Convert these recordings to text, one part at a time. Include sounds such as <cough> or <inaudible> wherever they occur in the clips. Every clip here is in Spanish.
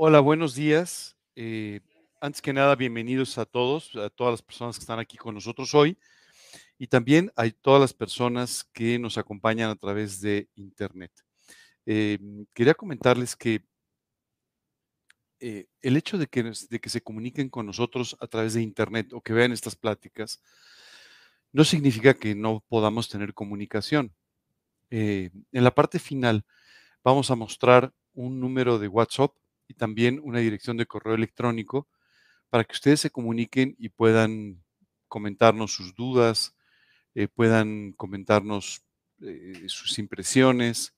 Hola, buenos días. Eh, antes que nada, bienvenidos a todos, a todas las personas que están aquí con nosotros hoy y también a todas las personas que nos acompañan a través de Internet. Eh, quería comentarles que eh, el hecho de que, de que se comuniquen con nosotros a través de Internet o que vean estas pláticas no significa que no podamos tener comunicación. en la parte final vamos a mostrar un número de WhatsApp y también una dirección de correo electrónico para que ustedes se comuniquen y puedan comentarnos sus dudas, eh, puedan comentarnos eh, sus impresiones,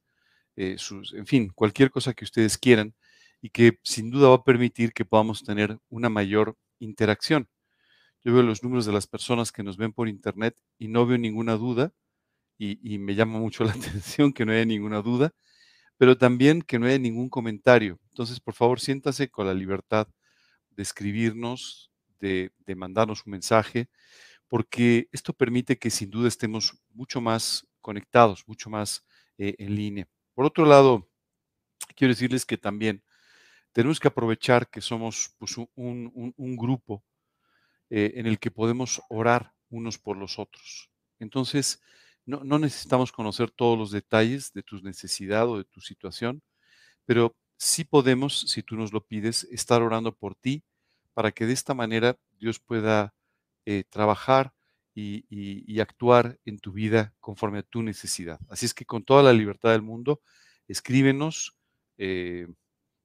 eh, en fin, cualquier cosa que ustedes quieran y que sin duda va a permitir que podamos tener una mayor interacción. Yo veo los números de las personas que nos ven por internet y no veo ninguna duda y, y me llama mucho <laughs> la atención que no haya ninguna duda pero también que no haya ningún comentario. Entonces, por favor, siéntase con la libertad de escribirnos, de, mandarnos un mensaje, porque esto permite que sin duda estemos mucho más conectados, mucho más eh, en línea. Por otro lado, quiero decirles que también tenemos que aprovechar que somos pues, un, grupo eh, en el que podemos orar unos por los otros. Entonces, no, necesitamos conocer todos los detalles de tu necesidad o de tu situación, pero sí podemos, si tú nos lo pides, estar orando por ti para que de esta manera Dios pueda eh, trabajar y, actuar en tu vida conforme a tu necesidad. Así es que con toda la libertad del mundo, escríbenos. Eh,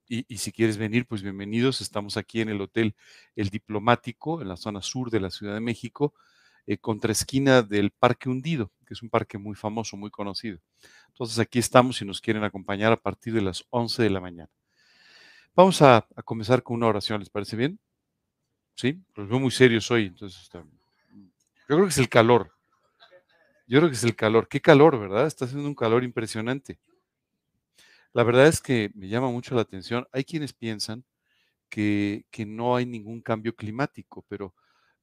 y, y, si quieres venir, pues bienvenidos. Estamos aquí en el Hotel El Diplomático, en la zona sur de la Ciudad de México eh, contra esquina del Parque Hundido, que es un parque muy famoso, muy conocido. Entonces aquí estamos y nos quieren acompañar a partir de las 11 de la mañana. Vamos a, comenzar con una oración, ¿les parece bien? Sí, los veo muy serios hoy, entonces yo creo que es el calor. Yo creo que es el calor. Qué calor, ¿verdad? Está haciendo un calor impresionante. La verdad es que me llama mucho la atención. Hay quienes piensan que no hay ningún cambio climático, pero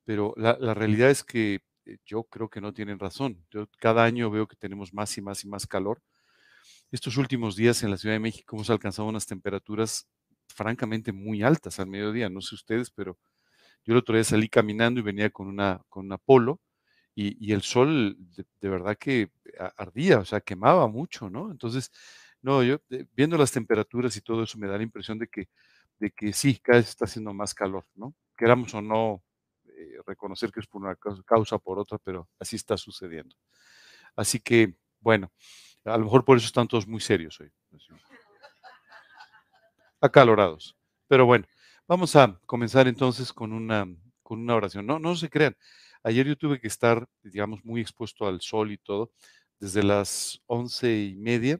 pero la, realidad es que eh, yo creo que no tienen razón. Yo cada año veo que tenemos más y más y más calor. Estos últimos días en la Ciudad de México hemos alcanzado unas temperaturas francamente muy altas al mediodía. No sé ustedes, pero yo el otro día salí caminando y venía con una, con una polo y, el sol de, verdad que ardía, o sea, quemaba mucho, ¿no? Entonces, no, yo eh, viendo las temperaturas y todo eso me da la impresión de que, de que sí, cada vez está haciendo más calor, ¿no? Queramos o no eh, reconocer que es por una causa o por otra, pero así está sucediendo. Así que, bueno, a lo mejor por eso están todos muy serios hoy. Acalorados. Pero bueno, vamos a comenzar entonces con una, con una oración. No, no se crean. Ayer yo tuve que estar, digamos, muy expuesto al sol y todo, desde las once y media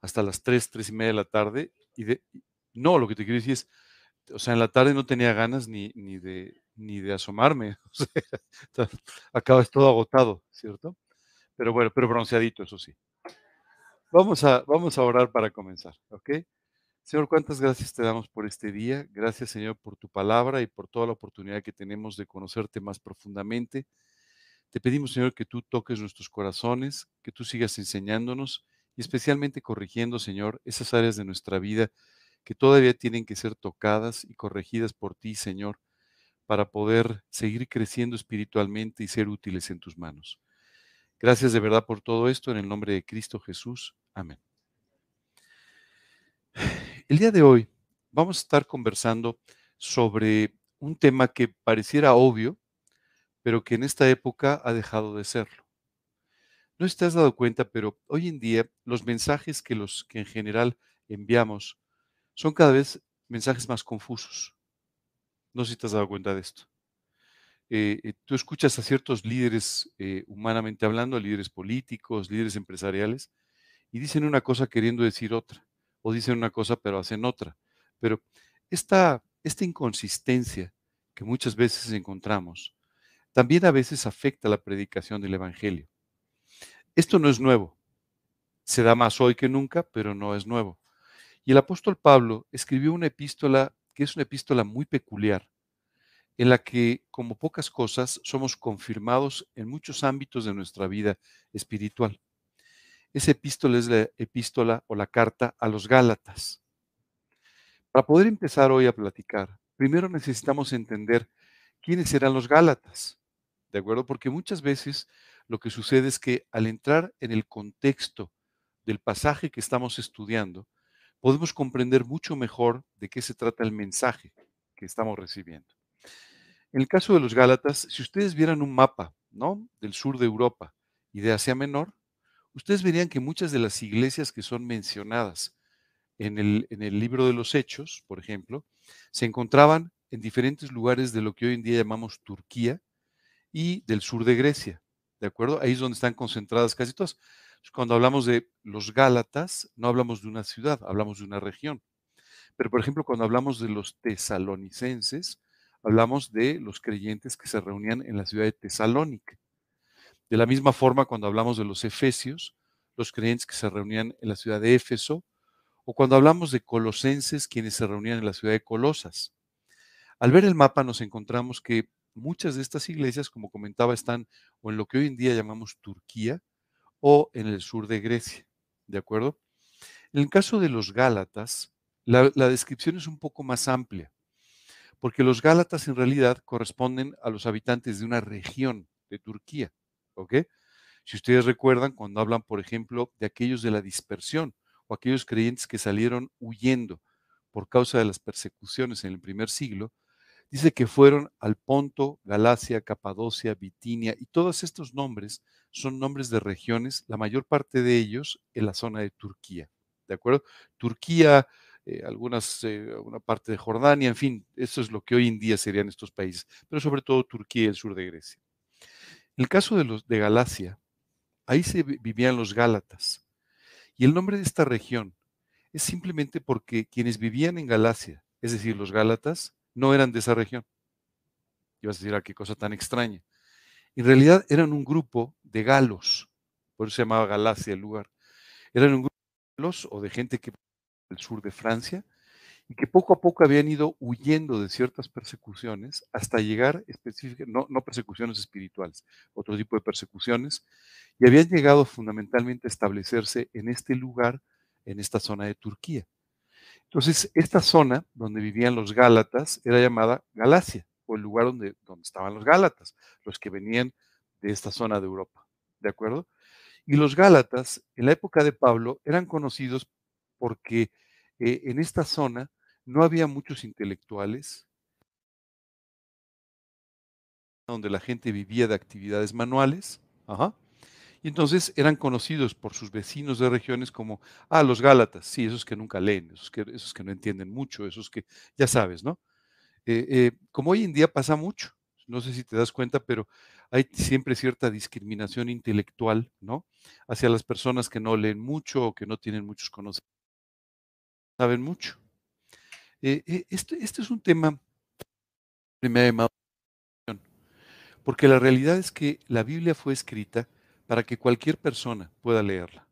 hasta las tres, tres y media de la tarde. Y de, no, lo que te quiero decir es, o sea, en la tarde no tenía ganas ni, ni, de, ni de asomarme. <laughs> O todo agotado, ¿cierto? Pero bueno, pero bronceadito, eso sí. Vamos a, vamos a orar para comenzar, ¿ok? Señor, cuántas gracias te damos por este día. Gracias, Señor, por tu palabra y por toda la oportunidad que tenemos de conocerte más profundamente. Te pedimos, Señor, que tú toques nuestros corazones, que tú sigas enseñándonos y especialmente corrigiendo, Señor, esas áreas de nuestra vida que todavía tienen que ser tocadas y corregidas por ti, Señor, para poder seguir creciendo espiritualmente y ser útiles en tus manos. Gracias de verdad por todo esto, en el nombre de Cristo Jesús. Amén. El día de hoy vamos a estar conversando sobre un tema que pareciera obvio, pero que en esta época ha dejado de serlo. No te has dado cuenta, pero hoy en día los mensajes que los que en general enviamos son cada vez mensajes más confusos. No sé si te has dado cuenta de esto. Eh, eh, tú escuchas a ciertos líderes, eh, humanamente hablando, líderes políticos, líderes empresariales, y dicen una cosa queriendo decir otra, o dicen una cosa pero hacen otra. Pero esta, esta inconsistencia que muchas veces encontramos, también a veces afecta la predicación del Evangelio. Esto no es nuevo. Se da más hoy que nunca, pero no es nuevo. Y el apóstol Pablo escribió una epístola que es una epístola muy peculiar, en la que, como pocas cosas, somos confirmados en muchos ámbitos de nuestra vida espiritual. Esa epístola es la epístola o la carta a los Gálatas. Para poder empezar hoy a platicar, primero necesitamos entender quiénes eran los Gálatas, ¿de acuerdo? Porque muchas veces lo que sucede es que al entrar en el contexto del pasaje que estamos estudiando, podemos comprender mucho mejor de qué se trata el mensaje que estamos recibiendo. En el caso de los Gálatas, si ustedes vieran un mapa, ¿no? Del sur de Europa y de Asia Menor, ustedes verían que muchas de las iglesias que son mencionadas en el, en el libro de los Hechos, por ejemplo, se encontraban en diferentes lugares de lo que hoy en día llamamos Turquía y del sur de Grecia. ¿De acuerdo? Ahí es donde están concentradas casi todas. Cuando hablamos de los Gálatas, no hablamos de una ciudad, hablamos de una región. Pero, por ejemplo, cuando hablamos de los tesalonicenses, hablamos de los creyentes que se reunían en la ciudad de Tesalónica. De la misma forma, cuando hablamos de los efesios, los creyentes que se reunían en la ciudad de Éfeso, o cuando hablamos de colosenses, quienes se reunían en la ciudad de Colosas. Al ver el mapa nos encontramos que muchas de estas iglesias, como comentaba, están o en lo que hoy en día llamamos Turquía o en el sur de Grecia. ¿De acuerdo? En el caso de los Gálatas, la, descripción es un poco más amplia, porque los Gálatas en realidad corresponden a los habitantes de una región de Turquía. ¿Ok? Si ustedes recuerdan, cuando hablan, por ejemplo, de aquellos de la dispersión o aquellos creyentes que salieron huyendo por causa de las persecuciones en el primer siglo, dice que fueron al Ponto, Galacia, Capadocia, Bitinia, y todos estos nombres son nombres de regiones, la mayor parte de ellos en la zona de Turquía. ¿De acuerdo? Turquía, eh, algunas, eh, una parte de Jordania, en fin, eso es lo que hoy en día serían estos países, pero sobre todo Turquía y el sur de Grecia. En el caso de los de Galacia, ahí se vivían los Gálatas. Y el nombre de esta región es simplemente porque quienes vivían en Galacia, es decir, los Gálatas, no eran de esa región. Y vas a decir, ah, qué cosa tan extraña. En realidad eran un grupo de galos, por eso se llamaba Galacia el lugar. Eran un grupo de galos o de gente que del sur de Francia y que poco a poco habían ido huyendo de ciertas persecuciones hasta llegar específicamente, no, no persecuciones espirituales, otro tipo de persecuciones, y habían llegado fundamentalmente a establecerse en este lugar, en esta zona de Turquía. Entonces, esta zona donde vivían los Gálatas era llamada Galacia, o el lugar donde, donde estaban los Gálatas, los que venían de esta zona de Europa. ¿De acuerdo? Y los Gálatas, en la época de Pablo, eran conocidos porque eh, en esta zona no había muchos intelectuales, donde la gente vivía de actividades manuales, ajá, y entonces eran conocidos por sus vecinos de regiones como, ah, los Gálatas, sí, esos que nunca leen, esos que, esos que no entienden mucho, esos que, ya sabes, ¿no? Eh, eh, como hoy en día pasa mucho, no sé si te das cuenta, pero hay siempre cierta discriminación intelectual, ¿no? Hacia las personas que no leen mucho o que no tienen muchos conocimientos, saben mucho. Este, este, es un tema que me ha llamado porque la realidad es que la Biblia fue escrita para que cualquier persona pueda leerla.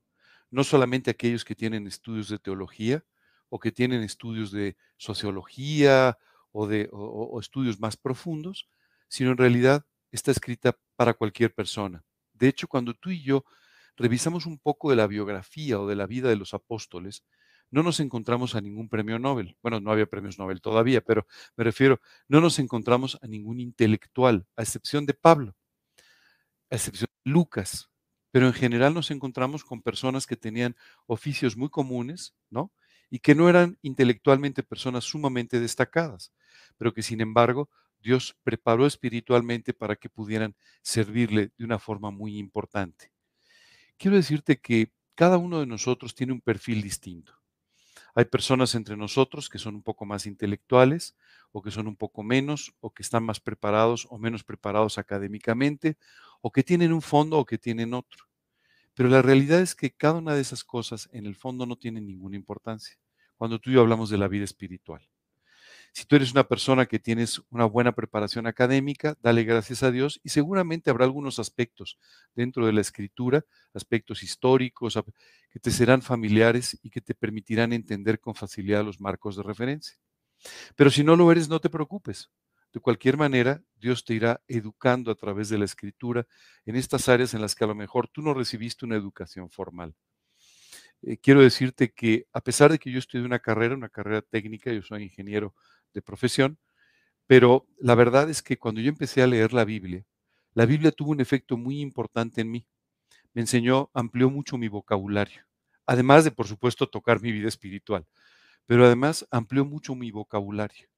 No solamente aquellos que tienen estudios de teología o que tienen estudios de sociología o, de, estudios más profundos, sino en realidad está escrita para cualquier persona. De hecho, cuando tú y yo revisamos un poco de la biografía o de la vida de los apóstoles, no nos encontramos a ningún premio Nobel. Bueno, no había premios Nobel todavía, pero me refiero, no nos encontramos a ningún intelectual, a excepción de Pablo a excepción Lucas. Pero en general nos encontramos con personas que tenían oficios muy comunes, ¿no? Y que no eran intelectualmente personas sumamente destacadas, pero que sin embargo Dios preparó espiritualmente para que pudieran servirle de una forma muy importante. Quiero decirte que cada uno de nosotros tiene un perfil distinto. Hay personas entre nosotros que son un poco más intelectuales o que son un poco menos o que están más preparados o menos preparados académicamente o que tienen un fondo o que tienen otro. Pero la realidad es que cada una de esas cosas en el fondo no tiene ninguna importancia cuando tú y yo hablamos de la vida espiritual. Si tú eres una persona que tienes una buena preparación académica, dale gracias a Dios y seguramente habrá algunos aspectos dentro de la escritura, aspectos históricos, que te serán familiares y que te permitirán entender con facilidad los marcos de referencia. Pero si no lo eres, no te preocupes. De cualquier manera, Dios te irá educando a través de la escritura en estas áreas en las que a lo mejor tú no recibiste una educación formal. eh, quiero decirte que a pesar de que yo estudié una carrera, una carrera técnica, yo soy ingeniero de profesión, pero la verdad es que cuando yo empecé a leer la Biblia, la Biblia tuvo un efecto muy importante en mí. Me enseñó, amplió mucho mi vocabulario, además de, por supuesto, tocar mi vida espiritual, pero además amplió mucho mi vocabulario.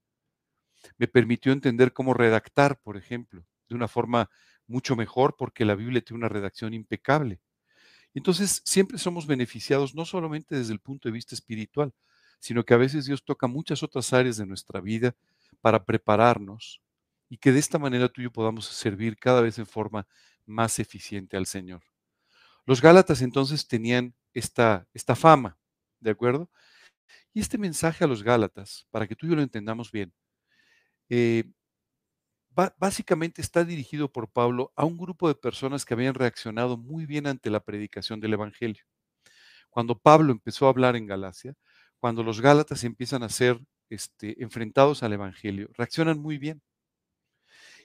Me permitió entender cómo redactar, por ejemplo, de una forma mucho mejor porque la Biblia tiene una redacción impecable. Entonces, siempre somos beneficiados no solamente desde el punto de vista espiritual, sino que a veces Dios toca muchas otras áreas de nuestra vida para prepararnos y que de esta manera tú y yo podamos servir cada vez en forma más eficiente al Señor. Los Gálatas entonces tenían esta, esta fama, ¿de acuerdo? Y este mensaje a los Gálatas, para que tú y yo lo entendamos bien, eh, básicamente está dirigido por Pablo a un grupo de personas que habían reaccionado muy bien ante la predicación del Evangelio. Cuando Pablo empezó a hablar en Galacia, cuando los Gálatas empiezan a ser este, enfrentados al Evangelio, reaccionan muy bien.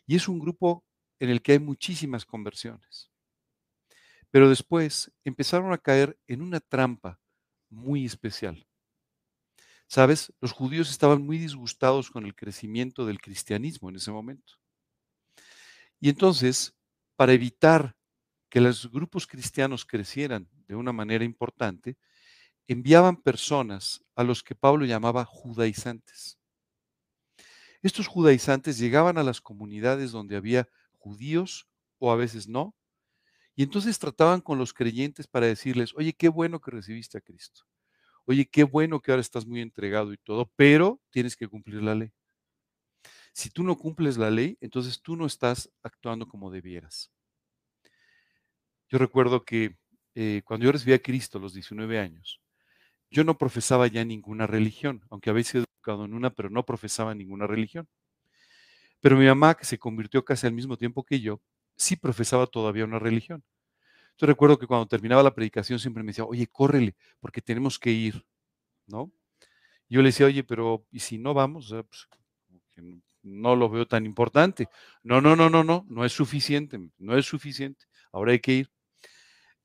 Y es un grupo en el que hay muchísimas conversiones. Pero después empezaron a caer en una trampa muy especial. Sabes, los judíos estaban muy disgustados con el crecimiento del cristianismo en ese momento. Y entonces, para evitar que los grupos cristianos crecieran de una manera importante, enviaban personas a los que Pablo llamaba judaizantes. Estos judaizantes llegaban a las comunidades donde había judíos o a veces no, y entonces trataban con los creyentes para decirles, oye, qué bueno que recibiste a Cristo, oye, qué bueno que ahora estás muy entregado y todo, pero tienes que cumplir la ley. Si tú no cumples la ley, entonces tú no estás actuando como debieras. Yo recuerdo que eh, cuando yo recibí a Cristo a los 19 años, yo no profesaba ya ninguna religión, aunque había sido educado en una, pero no profesaba ninguna religión. Pero mi mamá, que se convirtió casi al mismo tiempo que yo, sí profesaba todavía una religión. Yo recuerdo que cuando terminaba la predicación siempre me decía, oye, córrele, porque tenemos que ir, ¿no? yo le decía, oye, pero ¿y si no vamos? Pues, no lo veo tan importante. No, no, no, no, no, no es suficiente, no es suficiente. Ahora hay que ir.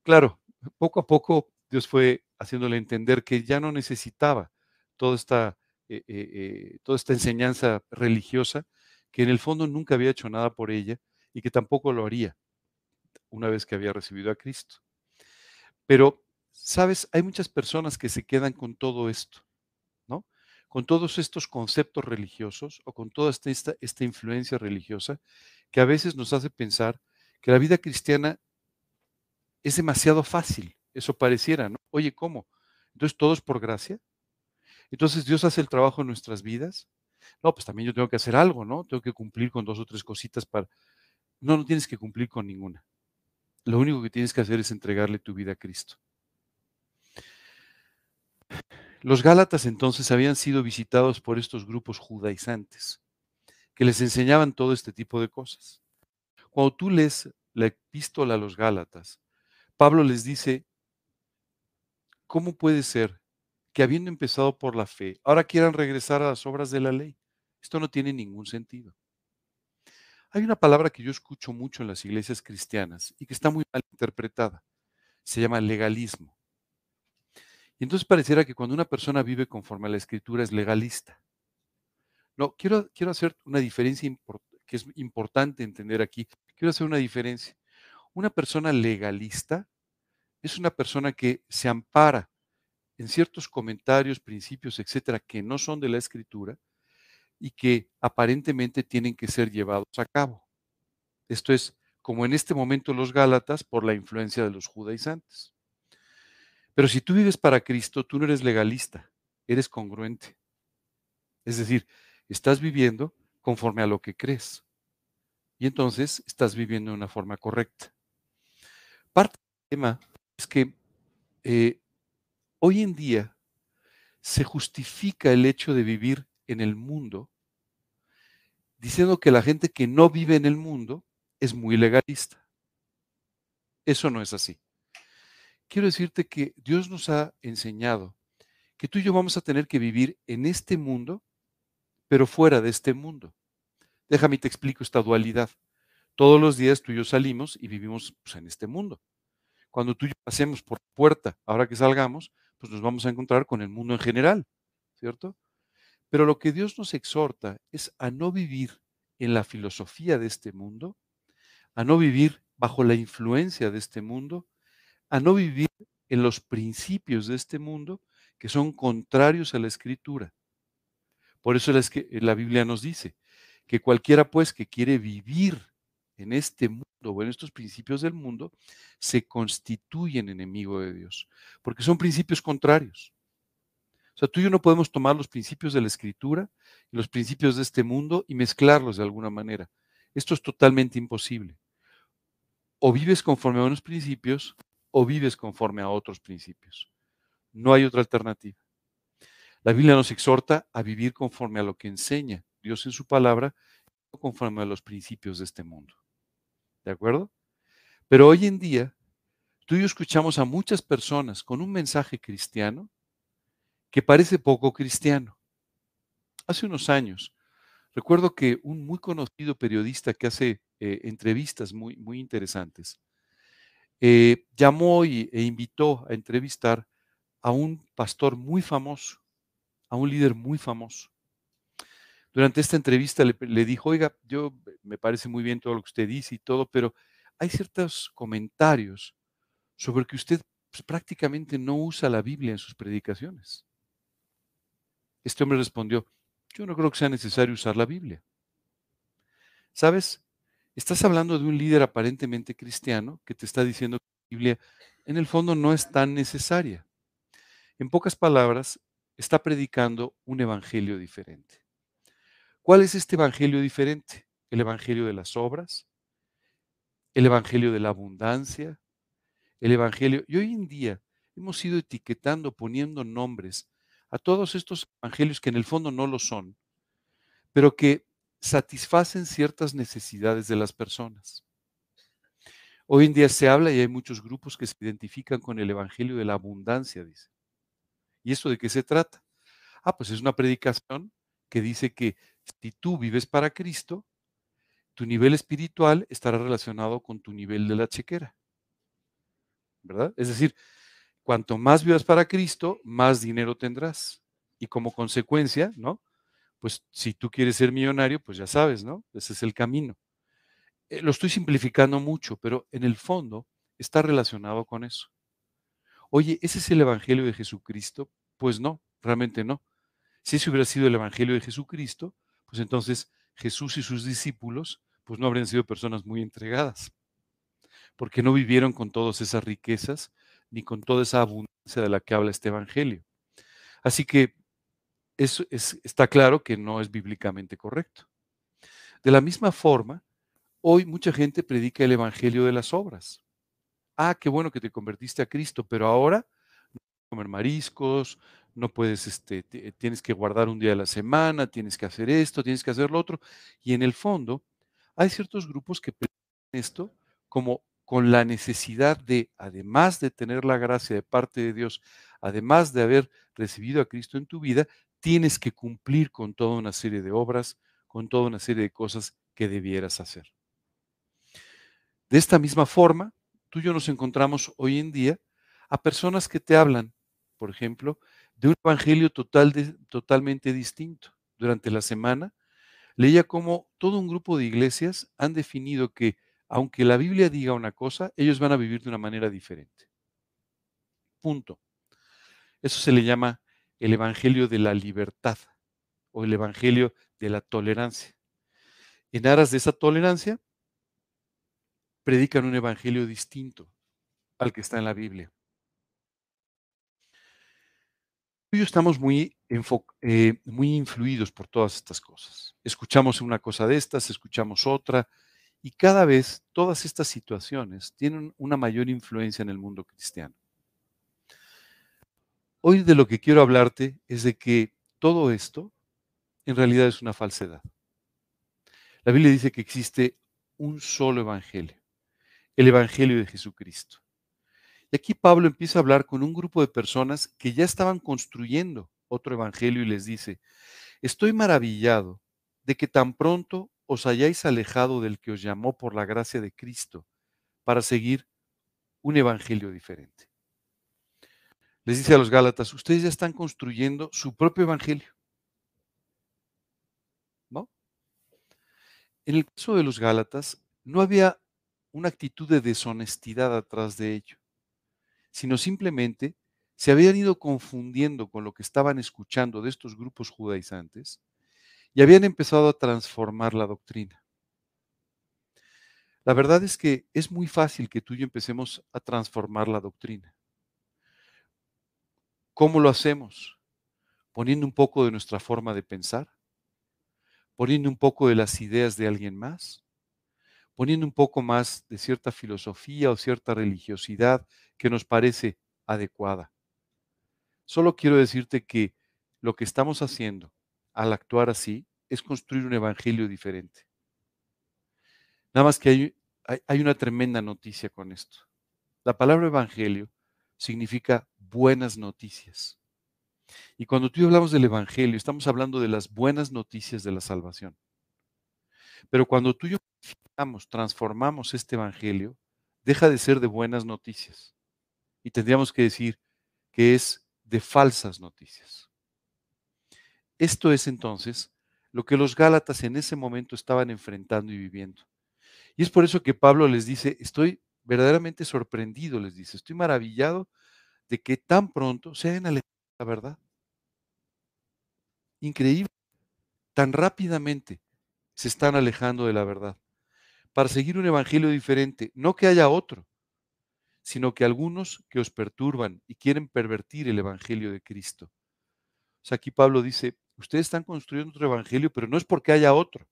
Claro, poco a poco Dios fue haciéndole entender que ya no necesitaba toda esta, eh, eh, eh, toda esta enseñanza religiosa, que en el fondo nunca había hecho nada por ella y que tampoco lo haría una vez que había recibido a Cristo. Pero, sabes, hay muchas personas que se quedan con todo esto con todos estos conceptos religiosos o con toda esta, esta influencia religiosa que a veces nos hace pensar que la vida cristiana es demasiado fácil. Eso pareciera, ¿no? Oye, ¿cómo? Entonces todo es por gracia. Entonces Dios hace el trabajo en nuestras vidas. No, pues también yo tengo que hacer algo, ¿no? Tengo que cumplir con dos o tres cositas para... No, no tienes que cumplir con ninguna. Lo único que tienes que hacer es entregarle tu vida a Cristo. Los Gálatas entonces habían sido visitados por estos grupos judaizantes que les enseñaban todo este tipo de cosas. Cuando tú lees la epístola a los Gálatas, Pablo les dice, ¿cómo puede ser que habiendo empezado por la fe, ahora quieran regresar a las obras de la ley? Esto no tiene ningún sentido. Hay una palabra que yo escucho mucho en las iglesias cristianas y que está muy mal interpretada. Se llama legalismo. Y entonces pareciera que cuando una persona vive conforme a la escritura es legalista. No, quiero, quiero hacer una diferencia que es importante entender aquí. Quiero hacer una diferencia. Una persona legalista es una persona que se ampara en ciertos comentarios, principios, etcétera, que no son de la escritura y que aparentemente tienen que ser llevados a cabo. Esto es, como en este momento los Gálatas, por la influencia de los judaizantes. Pero si tú vives para Cristo, tú no eres legalista, eres congruente. Es decir, estás viviendo conforme a lo que crees. Y entonces estás viviendo de una forma correcta. Parte del tema es que eh, hoy en día se justifica el hecho de vivir en el mundo diciendo que la gente que no vive en el mundo es muy legalista. Eso no es así quiero decirte que Dios nos ha enseñado que tú y yo vamos a tener que vivir en este mundo, pero fuera de este mundo. Déjame te explico esta dualidad. Todos los días tú y yo salimos y vivimos pues, en este mundo. Cuando tú y yo pasemos por la puerta, ahora que salgamos, pues nos vamos a encontrar con el mundo en general, ¿cierto? Pero lo que Dios nos exhorta es a no vivir en la filosofía de este mundo, a no vivir bajo la influencia de este mundo, a no vivir en los principios de este mundo que son contrarios a la escritura. Por eso la Biblia nos dice que cualquiera pues que quiere vivir en este mundo o en estos principios del mundo, se constituyen enemigo de Dios, porque son principios contrarios. O sea, tú y yo no podemos tomar los principios de la escritura y los principios de este mundo y mezclarlos de alguna manera. Esto es totalmente imposible. O vives conforme a unos principios o vives conforme a otros principios. No hay otra alternativa. La Biblia nos exhorta a vivir conforme a lo que enseña Dios en su palabra, no conforme a los principios de este mundo. ¿De acuerdo? Pero hoy en día, tú y yo escuchamos a muchas personas con un mensaje cristiano que parece poco cristiano. Hace unos años, recuerdo que un muy conocido periodista que hace eh, entrevistas muy, muy interesantes, eh, llamó e invitó a entrevistar a un pastor muy famoso, a un líder muy famoso. Durante esta entrevista le, dijo, oiga, yo me parece muy bien todo lo que usted dice y todo, pero hay ciertos comentarios sobre que usted pues, prácticamente no usa la Biblia en sus predicaciones. Este hombre respondió, yo no creo que sea necesario usar la Biblia. ¿Sabes? Estás hablando de un líder aparentemente cristiano que te está diciendo que la Biblia en el fondo no es tan necesaria. En pocas palabras, está predicando un evangelio diferente. ¿Cuál es este evangelio diferente? El evangelio de las obras, el evangelio de la abundancia, el evangelio. Y hoy en día hemos ido etiquetando, poniendo nombres a todos estos evangelios que en el fondo no lo son, pero que satisfacen ciertas necesidades de las personas. Hoy en día se habla y hay muchos grupos que se identifican con el evangelio de la abundancia, dice. ¿Y eso de qué se trata? Ah, pues es una predicación que dice que si tú vives para Cristo, tu nivel espiritual estará relacionado con tu nivel de la chequera. ¿Verdad? Es decir, cuanto más vivas para Cristo, más dinero tendrás. Y como consecuencia, ¿no? Pues si tú quieres ser millonario, pues ya sabes, ¿no? Ese es el camino. Eh, lo estoy simplificando mucho, pero en el fondo está relacionado con eso. Oye, ¿ese es el Evangelio de Jesucristo? Pues no, realmente no. Si ese hubiera sido el Evangelio de Jesucristo, pues entonces Jesús y sus discípulos pues no habrían sido personas muy entregadas, porque no vivieron con todas esas riquezas ni con toda esa abundancia de la que habla este Evangelio. Así que está claro que no es bíblicamente correcto. De la misma forma, hoy mucha gente predica el Evangelio de las obras. Ah, qué bueno que te convertiste a Cristo, pero ahora no comer mariscos, no puedes, este, tienes que guardar un día de la semana, tienes que hacer esto, tienes que hacer lo otro. Y en el fondo, hay ciertos grupos que predican esto como con la necesidad de, además de tener la gracia de parte de Dios, además de haber recibido a Cristo en tu vida, tienes que cumplir con toda una serie de obras, con toda una serie de cosas que debieras hacer. De esta misma forma, tú y yo nos encontramos hoy en día a personas que te hablan, por ejemplo, de un evangelio total totalmente distinto. Durante la semana leía cómo todo un grupo de iglesias han definido que aunque la Biblia diga una cosa, ellos van a vivir de una manera diferente. Punto. Eso se le llama el evangelio de la libertad o el evangelio de la tolerancia. En aras de esa tolerancia, predican un evangelio distinto al que está en la Biblia. y estamos muy, eh, muy influidos por todas estas cosas. Escuchamos una cosa de estas, escuchamos otra, y cada vez todas estas situaciones tienen una mayor influencia en el mundo cristiano. Hoy de lo que quiero hablarte es de que todo esto en realidad es una falsedad. La Biblia dice que existe un solo evangelio, el evangelio de Jesucristo. Y aquí Pablo empieza a hablar con un grupo de personas que ya estaban construyendo otro evangelio y les dice, estoy maravillado de que tan pronto os hayáis alejado del que os llamó por la gracia de Cristo para seguir un evangelio diferente. les dice a los Gálatas, ustedes ya están construyendo su propio evangelio. ¿No? En el caso de los Gálatas, no había una actitud de deshonestidad atrás de ello, sino simplemente se habían ido confundiendo con lo que estaban escuchando de estos grupos judaizantes y habían empezado a transformar la doctrina. La verdad es que es muy fácil que tú y yo empecemos a transformar la doctrina. ¿Cómo lo hacemos? Poniendo un poco de nuestra forma de pensar, poniendo un poco de las ideas de alguien más, poniendo un poco más de cierta filosofía o cierta religiosidad que nos parece adecuada. Solo quiero decirte que lo que estamos haciendo al actuar así es construir un evangelio diferente. Nada más que hay, una tremenda noticia con esto. La palabra evangelio significa buenas noticias. Y cuando tú y yo hablamos del evangelio, estamos hablando de las buenas noticias de la salvación. Pero cuando tú y yo transformamos este evangelio, deja de ser de buenas noticias. Y tendríamos que decir que es de falsas noticias. Esto es entonces lo que los Gálatas en ese momento estaban enfrentando y viviendo. Y es por eso que Pablo les dice, estoy verdaderamente sorprendido, les dice, estoy maravillado de que tan pronto se hayan alejado de la verdad. Increíble, tan rápidamente se están alejando de la verdad para seguir un evangelio diferente, no que haya otro, sino que algunos que os perturban y quieren pervertir el Evangelio de Cristo. O sea, aquí Pablo dice, ustedes están construyendo otro Evangelio, pero no es porque haya otro,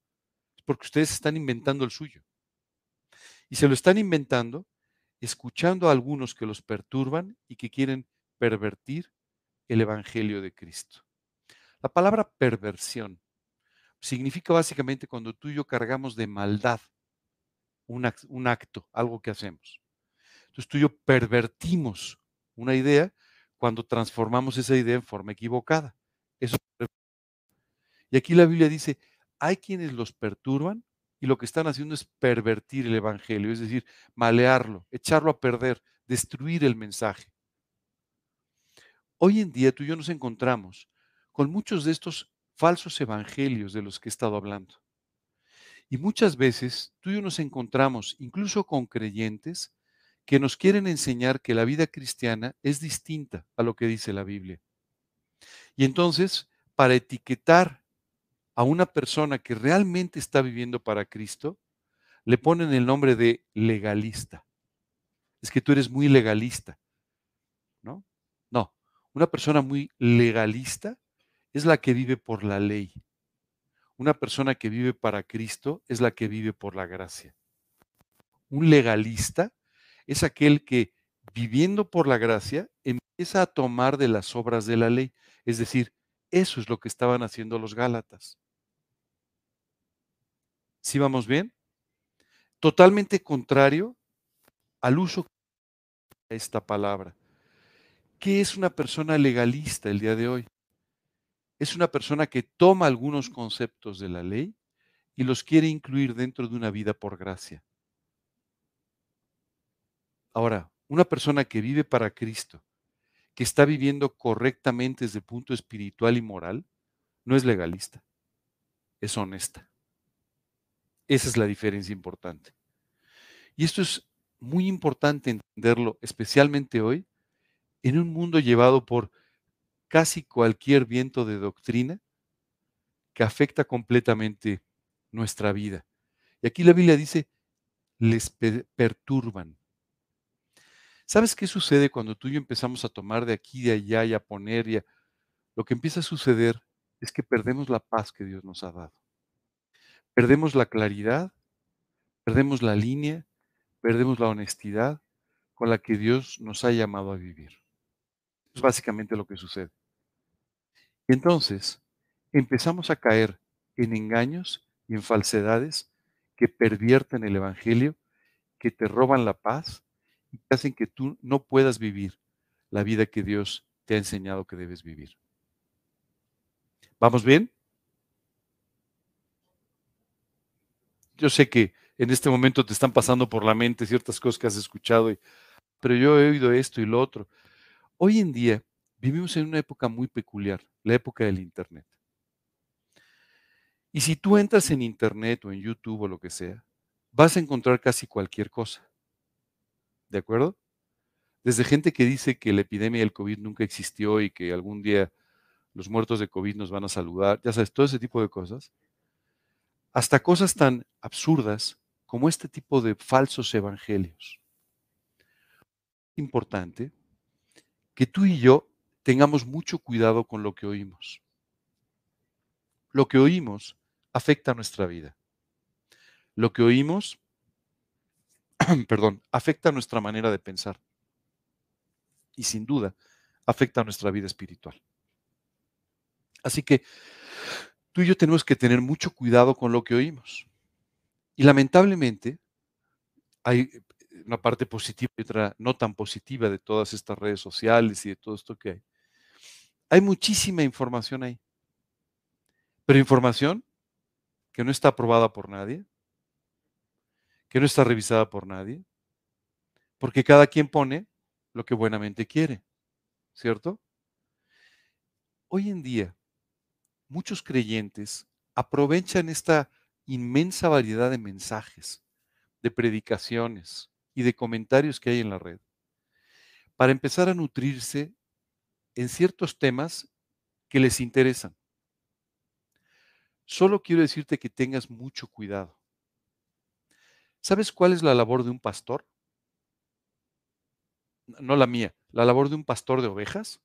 es porque ustedes están inventando el suyo. Y se lo están inventando escuchando a algunos que los perturban y que quieren pervertir el Evangelio de Cristo. La palabra perversión significa básicamente cuando tú y yo cargamos de maldad un, acto, algo que hacemos. Entonces tú y yo pervertimos una idea cuando transformamos esa idea en forma equivocada. Eso y aquí la Biblia dice, hay quienes los perturban y lo que están haciendo es pervertir el Evangelio, es decir, malearlo, echarlo a perder, destruir el mensaje. Hoy en día tú y yo nos encontramos con muchos de estos falsos evangelios de los que he estado hablando. Y muchas veces tú y yo nos encontramos incluso con creyentes que nos quieren enseñar que la vida cristiana es distinta a lo que dice la Biblia. Y entonces, para etiquetar a una persona que realmente está viviendo para Cristo, le ponen el nombre de legalista. Es que tú eres muy legalista, ¿no? No, una persona muy legalista es la que vive por la ley. Una persona que vive para Cristo es la que vive por la gracia. Un legalista es aquel que, viviendo por la gracia, empieza a tomar de las obras de la ley. Es decir, eso es lo que estaban haciendo los Gálatas. ¿Sí vamos bien? Totalmente contrario al uso de esta palabra. ¿Qué es una persona legalista el día de hoy? Es una persona que toma algunos conceptos de la ley y los quiere incluir dentro de una vida por gracia. Ahora, una persona que vive para Cristo, que está viviendo correctamente desde el punto espiritual y moral, no es legalista, es honesta. Esa es la diferencia importante. Y esto es muy importante entenderlo, especialmente hoy, en un mundo llevado por casi cualquier viento de doctrina que afecta completamente nuestra vida. Y aquí la Biblia dice, les perturban. ¿Sabes qué sucede cuando tú y yo empezamos a tomar de aquí, de allá y a poner? Y Lo que empieza a suceder es que perdemos la paz que Dios nos ha dado. Perdemos la claridad, perdemos la línea, perdemos la honestidad con la que Dios nos ha llamado a vivir. Es básicamente lo que sucede. Entonces, empezamos a caer en engaños y en falsedades que pervierten el Evangelio, que te roban la paz y que hacen que tú no puedas vivir la vida que Dios te ha enseñado que debes vivir. ¿Vamos bien? Yo sé que en este momento te están pasando por la mente ciertas cosas que has escuchado, pero yo he oído esto y lo otro. Hoy en día vivimos en una época muy peculiar, la época del Internet. Y si tú entras en Internet o en YouTube o lo que sea, vas a encontrar casi cualquier cosa. ¿De acuerdo? Desde gente que dice que la epidemia del COVID nunca existió y que algún día los muertos de COVID nos van a saludar, ya sabes, todo ese tipo de cosas, hasta cosas tan absurdas como este tipo de falsos evangelios. Importante que tú y yo tengamos mucho cuidado con lo que oímos. Lo que oímos afecta nuestra vida. Lo que oímos, <clears throat> perdón, afecta nuestra manera de pensar. Y sin duda, afecta nuestra vida espiritual. Así que tú y yo tenemos que tener mucho cuidado con lo que oímos. Y lamentablemente, hay una parte positiva y otra no tan positiva de todas estas redes sociales y de todo esto que hay. Hay muchísima información ahí. Pero información que no está aprobada por nadie, que no está revisada por nadie, porque cada quien pone lo que buenamente quiere, ¿cierto? Hoy en día, muchos creyentes aprovechan esta inmensa variedad de mensajes, de predicaciones y de comentarios que hay en la red para empezar a nutrirse en ciertos temas que les interesan. Solo quiero decirte que tengas mucho cuidado. ¿Sabes cuál es la labor de un pastor? No la mía, la labor de un pastor de ovejas.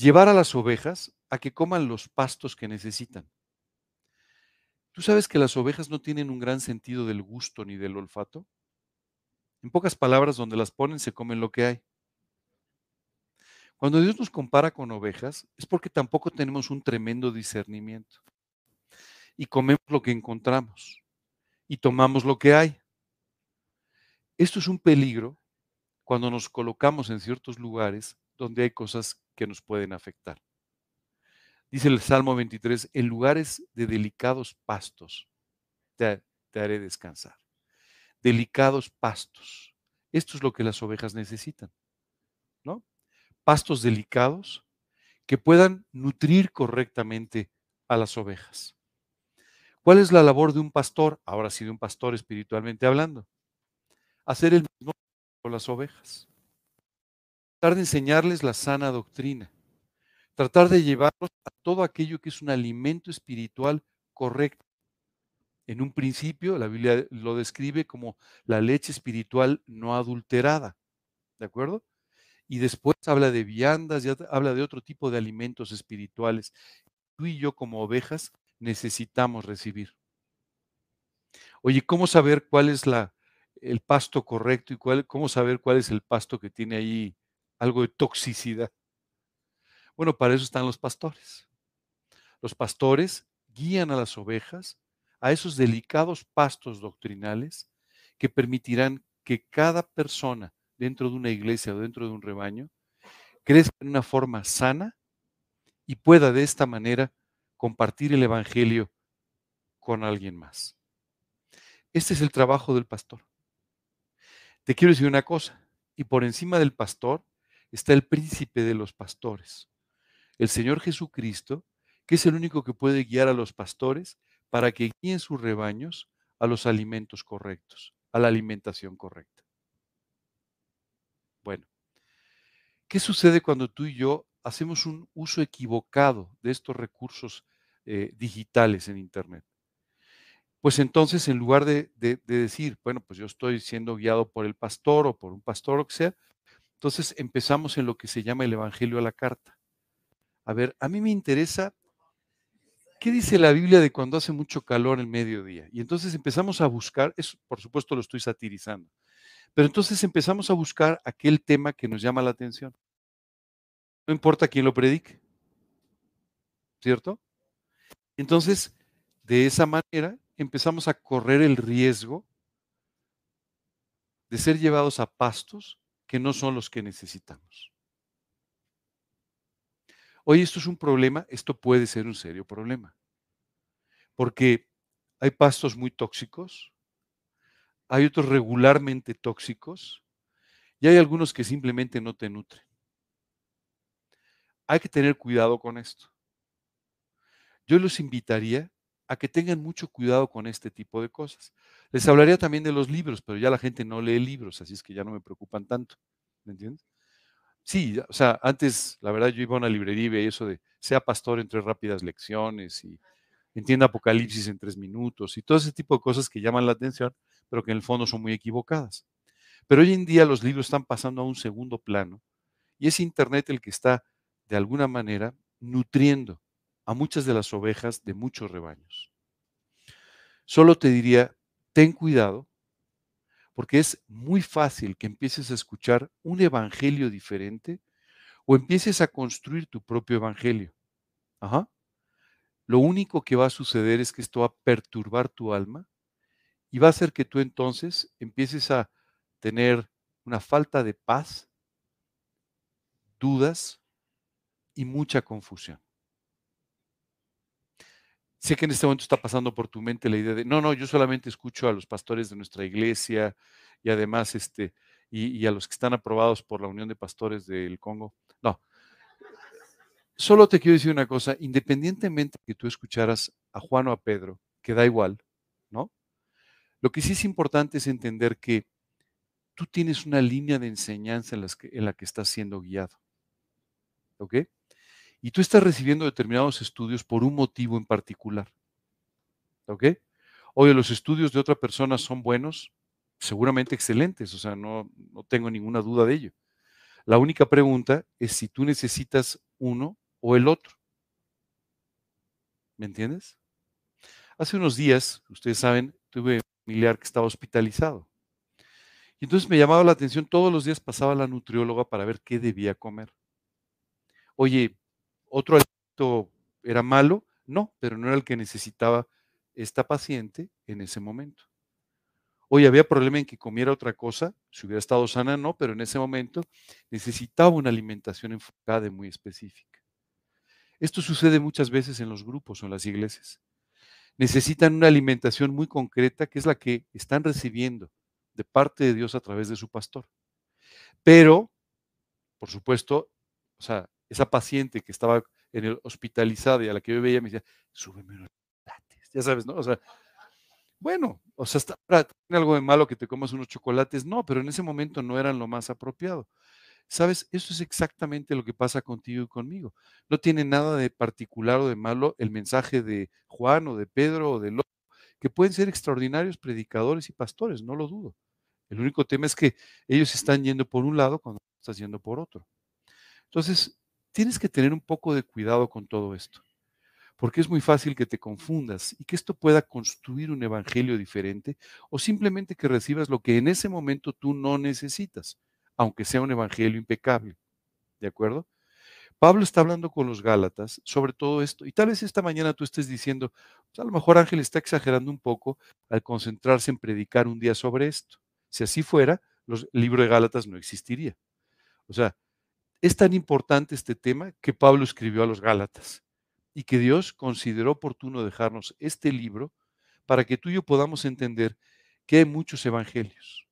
Llevar a las ovejas a que coman los pastos que necesitan. ¿Tú sabes que las ovejas no tienen un gran sentido del gusto ni del olfato? En pocas palabras, donde las ponen se comen lo que hay. Cuando Dios nos compara con ovejas, es porque tampoco tenemos un tremendo discernimiento. Y comemos lo que encontramos. Y tomamos lo que hay. Esto es un peligro cuando nos colocamos en ciertos lugares donde hay cosas que nos pueden afectar. Dice el Salmo 23, en lugares de delicados pastos te, te haré descansar. Delicados pastos. Esto es lo que las ovejas necesitan. ¿No? pastos delicados que puedan nutrir correctamente a las ovejas. ¿Cuál es la labor de un pastor? Ahora sí, de un pastor espiritualmente hablando. Hacer el mismo con las ovejas. Tratar de enseñarles la sana doctrina. Tratar de llevarlos a todo aquello que es un alimento espiritual correcto. En un principio, la Biblia lo describe como la leche espiritual no adulterada. ¿De acuerdo? y después habla de viandas, y habla de otro tipo de alimentos espirituales. Tú y yo como ovejas necesitamos recibir. Oye, ¿cómo saber cuál es la, el pasto correcto y cuál, cómo saber cuál es el pasto que tiene ahí algo de toxicidad? Bueno, para eso están los pastores. Los pastores guían a las ovejas a esos delicados pastos doctrinales que permitirán que cada persona dentro de una iglesia o dentro de un rebaño, crezca en una forma sana y pueda de esta manera compartir el Evangelio con alguien más. Este es el trabajo del pastor. Te quiero decir una cosa, y por encima del pastor está el príncipe de los pastores, el Señor Jesucristo, que es el único que puede guiar a los pastores para que guíen sus rebaños a los alimentos correctos, a la alimentación correcta. Bueno, ¿qué sucede cuando tú y yo hacemos un uso equivocado de estos recursos eh, digitales en Internet? Pues entonces, en lugar de, decir, bueno, pues yo estoy siendo guiado por el pastor o por un pastor o que sea, entonces empezamos en lo que se llama el Evangelio a la carta. A ver, a mí me interesa, ¿qué dice la Biblia de cuando hace mucho calor el mediodía? Y entonces empezamos a buscar, eso por supuesto lo estoy satirizando, pero entonces empezamos a buscar aquel tema que nos llama la atención. No importa quién lo predique. ¿Cierto? Entonces, de esa manera empezamos a correr el riesgo de ser llevados a pastos que no son los que necesitamos. Hoy esto es un problema, esto puede ser un serio problema, porque hay pastos muy tóxicos, hay otros regularmente tóxicos Y hay algunos que simplemente no te nutren. Hay que tener cuidado con esto. Yo los invitaría a que tengan mucho cuidado con este tipo de cosas. Les hablaría también de los libros, pero ya la gente no lee libros, así es que ya no me preocupan tanto. ¿Me entiendes? Sí, o sea, antes, la verdad, yo iba a una librería y veía eso de sea pastor en tres rápidas lecciones y entienda Apocalipsis en tres minutos y todo ese tipo de cosas que llaman la atención, pero que en el fondo son muy equivocadas. Pero hoy en día los libros están pasando a un segundo plano y es Internet el que está, de alguna manera, nutriendo a muchas de las ovejas de muchos rebaños. Solo te diría, ten cuidado, porque es muy fácil que empieces a escuchar un evangelio diferente o empieces a construir tu propio evangelio. Ajá. Lo único que va a suceder es que esto va a perturbar tu alma y va a hacer que tú entonces empieces a tener una falta de paz, dudas y mucha confusión. Sé que en este momento está pasando por tu mente la idea de, no, no, yo solamente escucho a los pastores de nuestra iglesia y además, este, y, a los que están aprobados por la Unión de Pastores del Congo. No. Solo te quiero decir una cosa, independientemente de que tú escucharas a Juan o a Pedro, que da igual, ¿no? Lo que sí es importante es entender que tú tienes una línea de enseñanza en, en la que estás siendo guiado. ¿Ok? Y tú estás recibiendo determinados estudios por un motivo en particular. ¿Ok? Oye, los estudios de otra persona son buenos, seguramente excelentes, o sea, no, no tengo ninguna duda de ello. La única pregunta es si tú necesitas uno o el otro. ¿Me entiendes? Hace unos días, ustedes saben, tuve un familiar que estaba hospitalizado. Y entonces me llamaba la atención, todos los días pasaba la nutrióloga para ver qué debía comer. Oye, otro alimento era malo, no, pero no era el que necesitaba esta paciente en ese momento. Hoy había problema en que comiera otra cosa, si hubiera estado sana, no, pero en ese momento necesitaba una alimentación enfocada y muy específica. Esto sucede muchas veces en los grupos o en las iglesias. Necesitan una alimentación muy concreta que es la que están recibiendo de parte de Dios a través de su pastor. Pero, por supuesto, o sea, esa paciente que estaba en el hospitalizada y a la que yo veía me decía, súbeme unos chocolates, ya sabes, ¿no? O sea, bueno, o sea, está, ¿tiene algo de malo que te comas unos chocolates? No, pero en ese momento no eran lo más apropiado. ¿Sabes? Eso es exactamente lo que pasa contigo y conmigo. No tiene nada de particular o de malo el mensaje de Juan o de Pedro o de López, que pueden ser extraordinarios predicadores y pastores, no lo dudo. El único tema es que ellos están yendo por un lado cuando estás yendo por otro. Entonces, tienes que tener un poco de cuidado con todo esto, porque es muy fácil que te confundas y que esto pueda construir un evangelio diferente o simplemente que recibas lo que en ese momento tú no necesitas, aunque sea un evangelio impecable. ¿De acuerdo? Pablo está hablando con los Gálatas sobre todo esto y tal vez esta mañana tú estés diciendo, pues a lo mejor Ángel está exagerando un poco al concentrarse en predicar un día sobre esto. Si así fuera, el libro de Gálatas no existiría. O sea, es tan importante este tema que Pablo escribió a los Gálatas y que Dios consideró oportuno dejarnos este libro para que tú y yo podamos entender que hay muchos evangelios,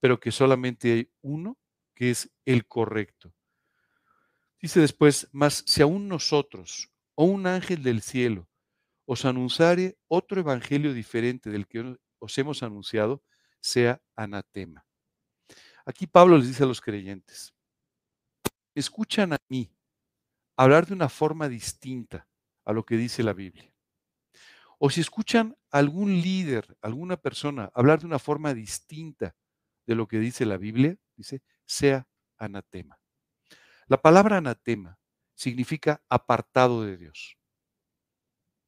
pero que solamente hay uno que es el correcto. Dice después, mas si aún nosotros o un ángel del cielo os anunciare otro evangelio diferente del que os hemos anunciado, sea anatema. Aquí Pablo les dice a los creyentes, escuchan a mí hablar de una forma distinta a lo que dice la Biblia. O si escuchan a algún líder, alguna persona hablar de una forma distinta de lo que dice la Biblia, dice, sea anatema. La palabra anatema significa apartado de Dios.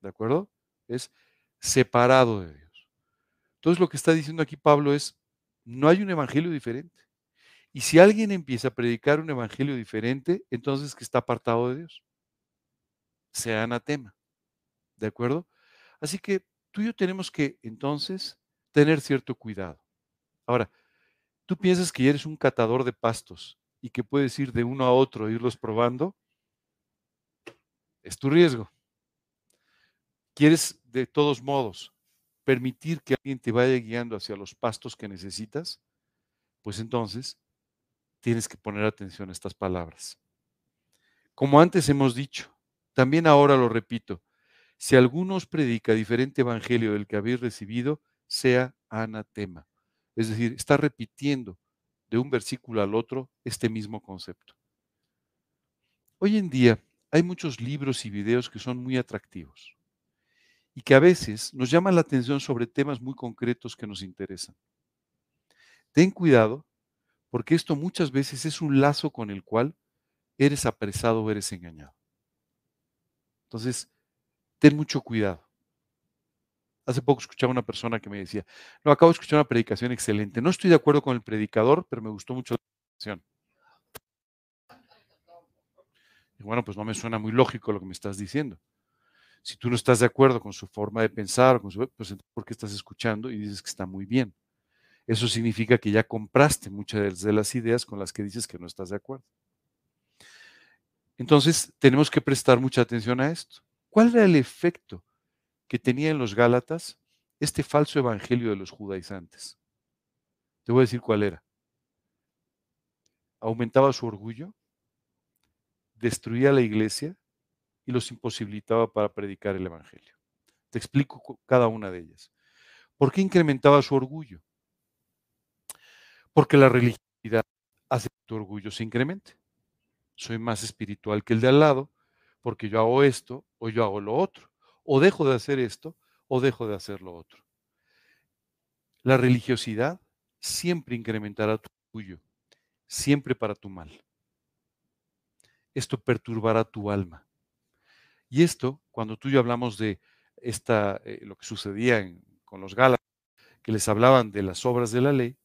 ¿De acuerdo? Es separado de Dios. Entonces lo que está diciendo aquí Pablo es, no hay un evangelio diferente. Y si alguien empieza a predicar un evangelio diferente, entonces que está apartado de Dios. Sea anatema. ¿De acuerdo? Así que tú y yo tenemos que entonces tener cierto cuidado. Ahora, tú piensas que eres un catador de pastos y que puedes ir de uno a otro e irlos probando. Es tu riesgo. ¿Quieres de todos modos permitir que alguien te vaya guiando hacia los pastos que necesitas? Pues entonces tienes que poner atención a estas palabras. Como antes hemos dicho, también ahora lo repito, si alguno os predica diferente evangelio del que habéis recibido, sea anatema. Es decir, está repitiendo de un versículo al otro este mismo concepto. Hoy en día hay muchos libros y videos que son muy atractivos y que a veces nos llaman la atención sobre temas muy concretos que nos interesan. Ten cuidado porque esto muchas veces es un lazo con el cual eres apresado o eres engañado. Entonces, ten mucho cuidado. Hace poco escuchaba una persona que me decía, no, acabo de escuchar una predicación excelente. No estoy de acuerdo con el predicador, pero me gustó mucho la predicación. Y bueno, pues no me suena muy lógico lo que me estás diciendo. Si tú no estás de acuerdo con su forma de pensar, pues ¿por qué estás escuchando y dices que está muy bien? Eso significa que ya compraste muchas de las ideas con las que dices que no estás de acuerdo. Entonces, tenemos que prestar mucha atención a esto. ¿Cuál era el efecto que tenía en los Gálatas este falso evangelio de los judaizantes? Te voy a decir cuál era. Aumentaba su orgullo, destruía la iglesia y los imposibilitaba para predicar el evangelio. Te explico cada una de ellas. ¿Por qué incrementaba su orgullo? Porque la religiosidad hace que tu orgullo se incremente soy más espiritual que el de al lado, porque yo hago esto o yo hago lo otro, o dejo de hacer esto o dejo de hacer lo otro. La religiosidad siempre incrementará tu orgullo, siempre para tu mal. Esto perturbará tu alma. Y esto, cuando tú y yo hablamos de esta, eh, lo que sucedía con los Gálatas, que les hablaban de las obras de la ley,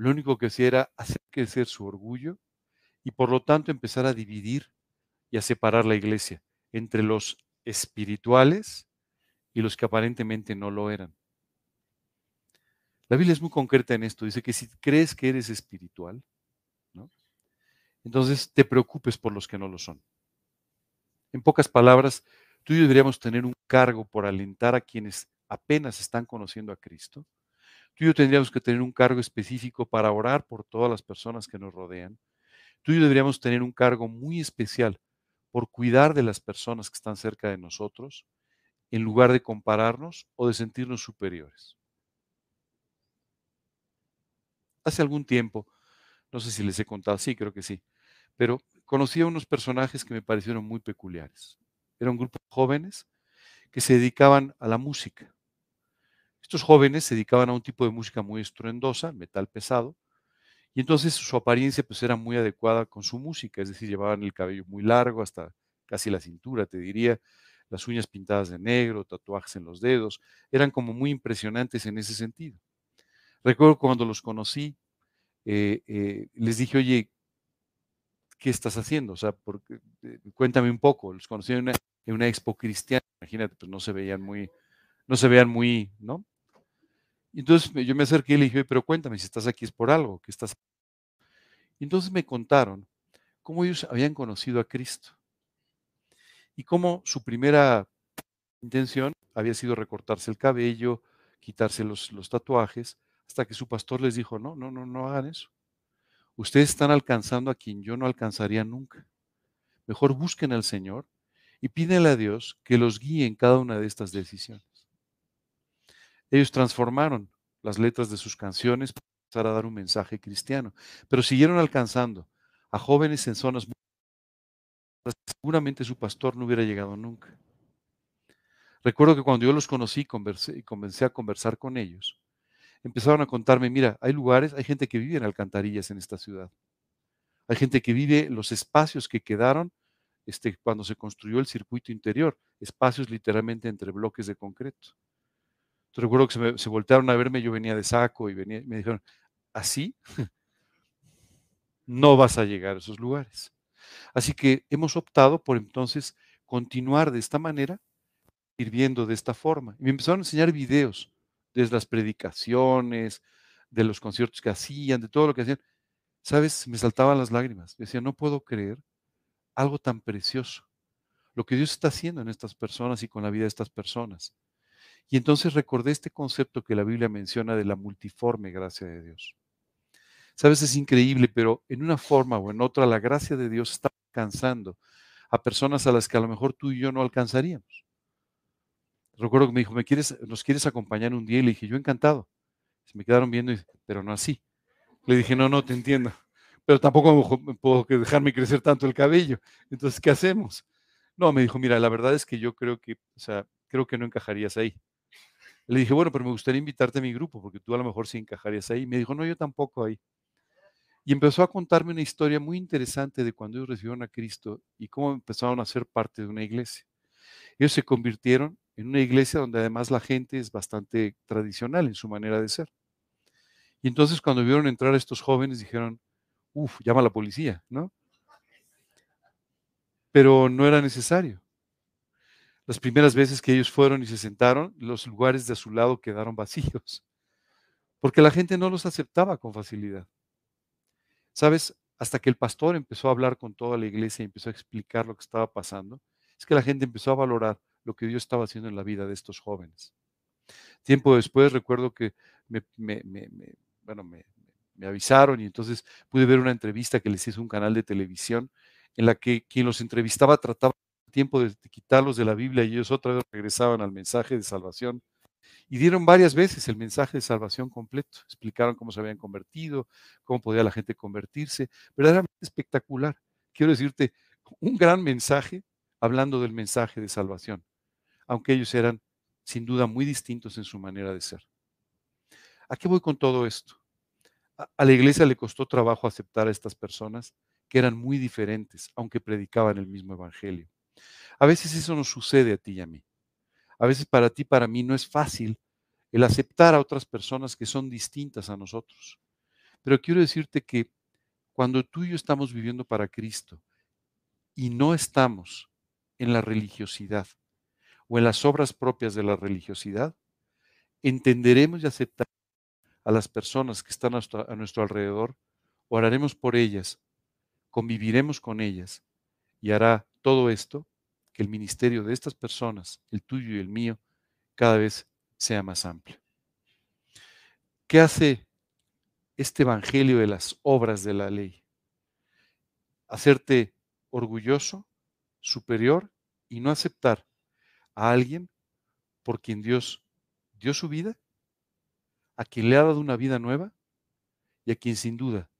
lo único que hacía era hacer crecer su orgullo y por lo tanto empezar a dividir y a separar la iglesia entre los espirituales y los que aparentemente no lo eran. La Biblia es muy concreta en esto. Dice que si crees que eres espiritual, entonces te preocupes por los que no lo son. En pocas palabras, tú y yo deberíamos tener un cargo por alentar a quienes apenas están conociendo a Cristo. Tú y yo tendríamos que tener un cargo específico para orar por todas las personas que nos rodean. Tú y yo deberíamos tener un cargo muy especial por cuidar de las personas que están cerca de nosotros, en lugar de compararnos o de sentirnos superiores. Hace algún tiempo, no sé si les he contado, sí, creo que sí, pero conocí a unos personajes que me parecieron muy peculiares. Era un grupo de jóvenes que se dedicaban a la música. Estos jóvenes se dedicaban a un tipo de música muy estruendosa, metal pesado, y entonces su apariencia pues era muy adecuada con su música, es decir, llevaban el cabello muy largo hasta casi la cintura, te diría, las uñas pintadas de negro, tatuajes en los dedos, eran como muy impresionantes en ese sentido. Recuerdo cuando los conocí, eh, eh, les dije, oye, ¿qué estás haciendo? O sea, eh, cuéntame un poco. Los conocí en una, en una, expo cristiana, imagínate, pues no se veían muy, no se veían muy, ¿no? Entonces yo me acerqué y le dije, pero cuéntame, si estás aquí es por algo, que estás... Entonces me contaron cómo ellos habían conocido a Cristo y cómo su primera intención había sido recortarse el cabello, quitarse los, los tatuajes, hasta que su pastor les dijo, no, no, no, no hagan eso. Ustedes están alcanzando a quien yo no alcanzaría nunca. Mejor busquen al Señor y pídenle a Dios que los guíe en cada una de estas decisiones. Ellos transformaron las letras de sus canciones para empezar a dar un mensaje cristiano, pero siguieron alcanzando a jóvenes en zonas muy... Seguramente su pastor no hubiera llegado nunca. Recuerdo que cuando yo los conocí y comencé a conversar con ellos, empezaron a contarme, mira, hay lugares, hay gente que vive en alcantarillas en esta ciudad. Hay gente que vive los espacios que quedaron este, cuando se construyó el circuito interior, espacios literalmente entre bloques de concreto recuerdo que se, voltearon a verme, yo venía de saco y venía, me dijeron, así <laughs> no vas a llegar a esos lugares. Así que hemos optado por entonces continuar de esta manera, ir viendo de esta forma. Y me empezaron a enseñar videos desde las predicaciones, de los conciertos que hacían, de todo lo que hacían. ¿Sabes? Me saltaban las lágrimas. Decía, no puedo creer algo tan precioso. Lo que Dios está haciendo en estas personas y con la vida de estas personas. Y entonces recordé este concepto que la Biblia menciona de la multiforme gracia de Dios. Sabes, es increíble, pero en una forma o en otra, la gracia de Dios está alcanzando a personas a las que a lo mejor tú y yo no alcanzaríamos. Recuerdo que me dijo, ¿me quieres, ¿nos quieres acompañar un día? Y le dije, yo encantado. Se me quedaron viendo, pero no así. Le dije, no, no, te entiendo. Pero tampoco puedo dejarme crecer tanto el cabello. Entonces, ¿qué hacemos? No, me dijo, mira, la verdad es que yo creo que, o sea, creo que no encajarías ahí. Le dije, bueno, pero me gustaría invitarte a mi grupo, porque tú a lo mejor sí encajarías ahí. Me dijo, no, yo tampoco ahí. Y empezó a contarme una historia muy interesante de cuando ellos recibieron a Cristo y cómo empezaron a ser parte de una iglesia. Ellos se convirtieron en una iglesia donde además la gente es bastante tradicional en su manera de ser. Y entonces cuando vieron entrar a estos jóvenes dijeron, uff, llama a la policía, ¿no? Pero no era necesario. Las primeras veces que ellos fueron y se sentaron, los lugares de a su lado quedaron vacíos, porque la gente no los aceptaba con facilidad. ¿Sabes? Hasta que el pastor empezó a hablar con toda la iglesia y empezó a explicar lo que estaba pasando, es que la gente empezó a valorar lo que Dios estaba haciendo en la vida de estos jóvenes. Tiempo después recuerdo que me, bueno, me, avisaron y entonces pude ver una entrevista que les hizo un canal de televisión en la que quien los entrevistaba trataba tiempo de quitarlos de la Biblia y ellos otra vez regresaban al mensaje de salvación. Y dieron varias veces el mensaje de salvación completo. Explicaron cómo se habían convertido, cómo podía la gente convertirse. Verdaderamente espectacular. Quiero decirte, un gran mensaje hablando del mensaje de salvación aunque ellos eran sin duda muy distintos en su manera de ser. ¿A qué voy con todo esto? A la iglesia le costó trabajo aceptar a estas personas que eran muy diferentes, aunque predicaban el mismo evangelio. A veces eso nos sucede a ti y a mí. A veces para ti, para mí, no es fácil el aceptar a otras personas que son distintas a nosotros. Pero quiero decirte que cuando tú y yo estamos viviendo para Cristo y no estamos en la religiosidad, o en las obras propias de la religiosidad, entenderemos y aceptaremos a las personas que están a nuestro, alrededor, oraremos por ellas, conviviremos con ellas y hará todo esto que el ministerio de estas personas, el tuyo y el mío, cada vez sea más amplio. ¿Qué hace este Evangelio de las obras de la ley? Hacerte orgulloso, superior y no aceptar a alguien por quien Dios dio su vida, a quien le ha dado una vida nueva y a quien sin duda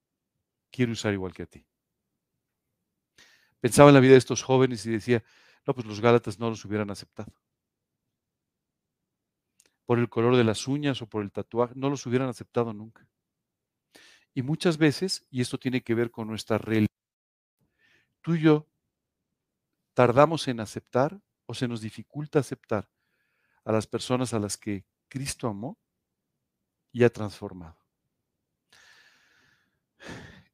quiere usar igual que a ti. Pensaba en la vida de estos jóvenes y decía, pues los Gálatas no los hubieran aceptado. Por el color de las uñas o por el tatuaje, no los hubieran aceptado nunca. Y muchas veces, y esto tiene que ver con nuestra realidad, tú y yo tardamos en aceptar o se nos dificulta aceptar a las personas a las que Cristo amó y ha transformado.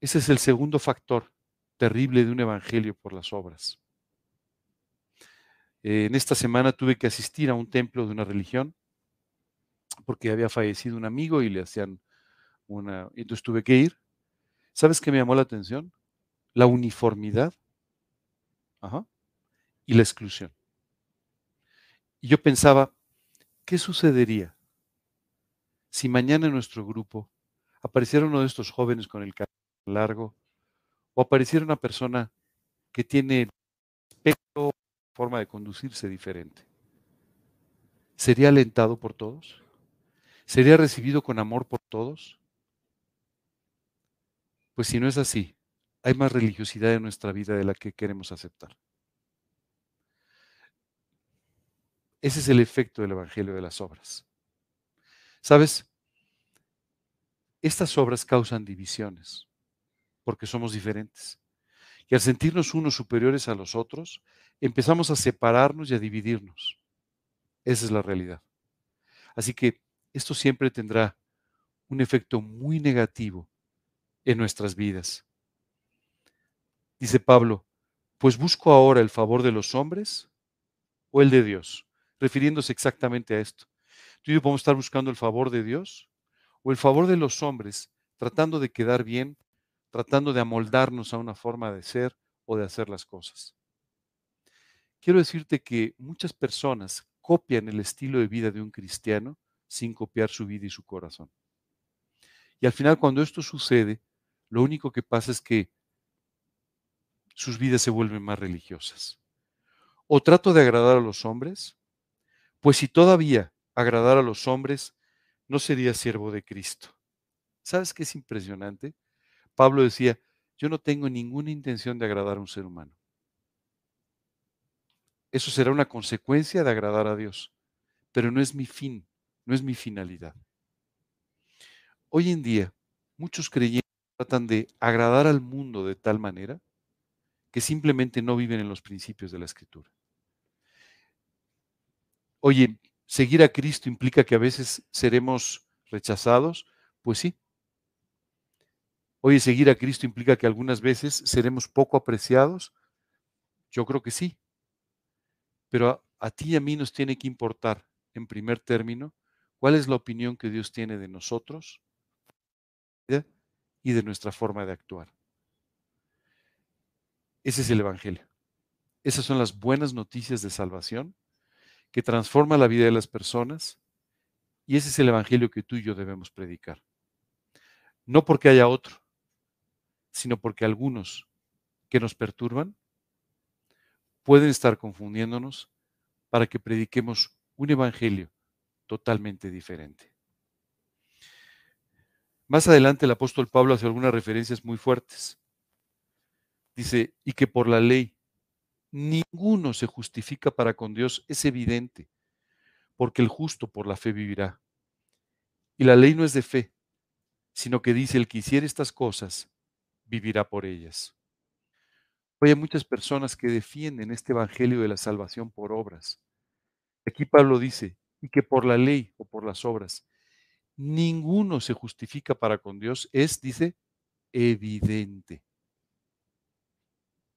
Ese es el segundo factor terrible de un evangelio por las obras. En esta semana tuve que asistir a un templo de una religión porque había fallecido un amigo y le hacían una... Entonces tuve que ir. ¿Sabes qué me llamó la atención? La uniformidad y la exclusión. Y yo pensaba, ¿qué sucedería si mañana en nuestro grupo apareciera uno de estos jóvenes con el cabello largo o apareciera una persona que tiene aspecto, forma de conducirse diferente? ¿Sería alentado por todos? ¿Sería recibido con amor por todos? Pues si no es así, hay más religiosidad en nuestra vida de la que queremos aceptar. Ese es el efecto del Evangelio de las obras. ¿Sabes? Estas obras causan divisiones porque somos diferentes. Y al sentirnos unos superiores a los otros, empezamos a separarnos y a dividirnos. Esa es la realidad. Así que esto siempre tendrá un efecto muy negativo en nuestras vidas. Dice Pablo, pues busco ahora el favor de los hombres o el de Dios refiriéndose exactamente a esto. Tú y yo podemos estar buscando el favor de Dios o el favor de los hombres, tratando de quedar bien, tratando de amoldarnos a una forma de ser o de hacer las cosas. Quiero decirte que muchas personas copian el estilo de vida de un cristiano sin copiar su vida y su corazón. Y al final, cuando esto sucede, Lo único que pasa es que sus vidas se vuelven más religiosas. O trato de agradar a los hombres, pues si todavía agradar a los hombres, no sería siervo de Cristo. ¿Sabes qué es impresionante? Pablo decía, yo no tengo ninguna intención de agradar a un ser humano. Eso será una consecuencia de agradar a Dios, pero no es mi fin, no es mi finalidad. Hoy en día, muchos creyentes tratan de agradar al mundo de tal manera que simplemente no viven en los principios de la escritura. Oye, ¿seguir a Cristo implica que a veces seremos rechazados? Pues sí. Oye, ¿seguir a Cristo implica que algunas veces seremos poco apreciados? Yo creo que sí. Pero a, a ti y a mí nos tiene que importar, en primer término, cuál es la opinión que Dios tiene de nosotros y de nuestra forma de actuar. Ese es el Evangelio. Esas son las buenas noticias de salvación que transforma la vida de las personas y ese es el Evangelio que tú y yo debemos predicar. No porque haya otro, sino porque algunos que nos perturban pueden estar confundiéndonos para que prediquemos un Evangelio totalmente diferente. Más adelante el apóstol Pablo hace algunas referencias muy fuertes. Dice, y que por la ley ninguno se justifica para con Dios, es evidente, porque el justo por la fe vivirá. Y la ley no es de fe, sino que dice, el que hiciera estas cosas, vivirá por ellas. Hoy hay muchas personas que defienden este evangelio de la salvación por obras. Aquí Pablo dice, y que por la ley o por las obras ninguno se justifica para con Dios, es, dice, evidente.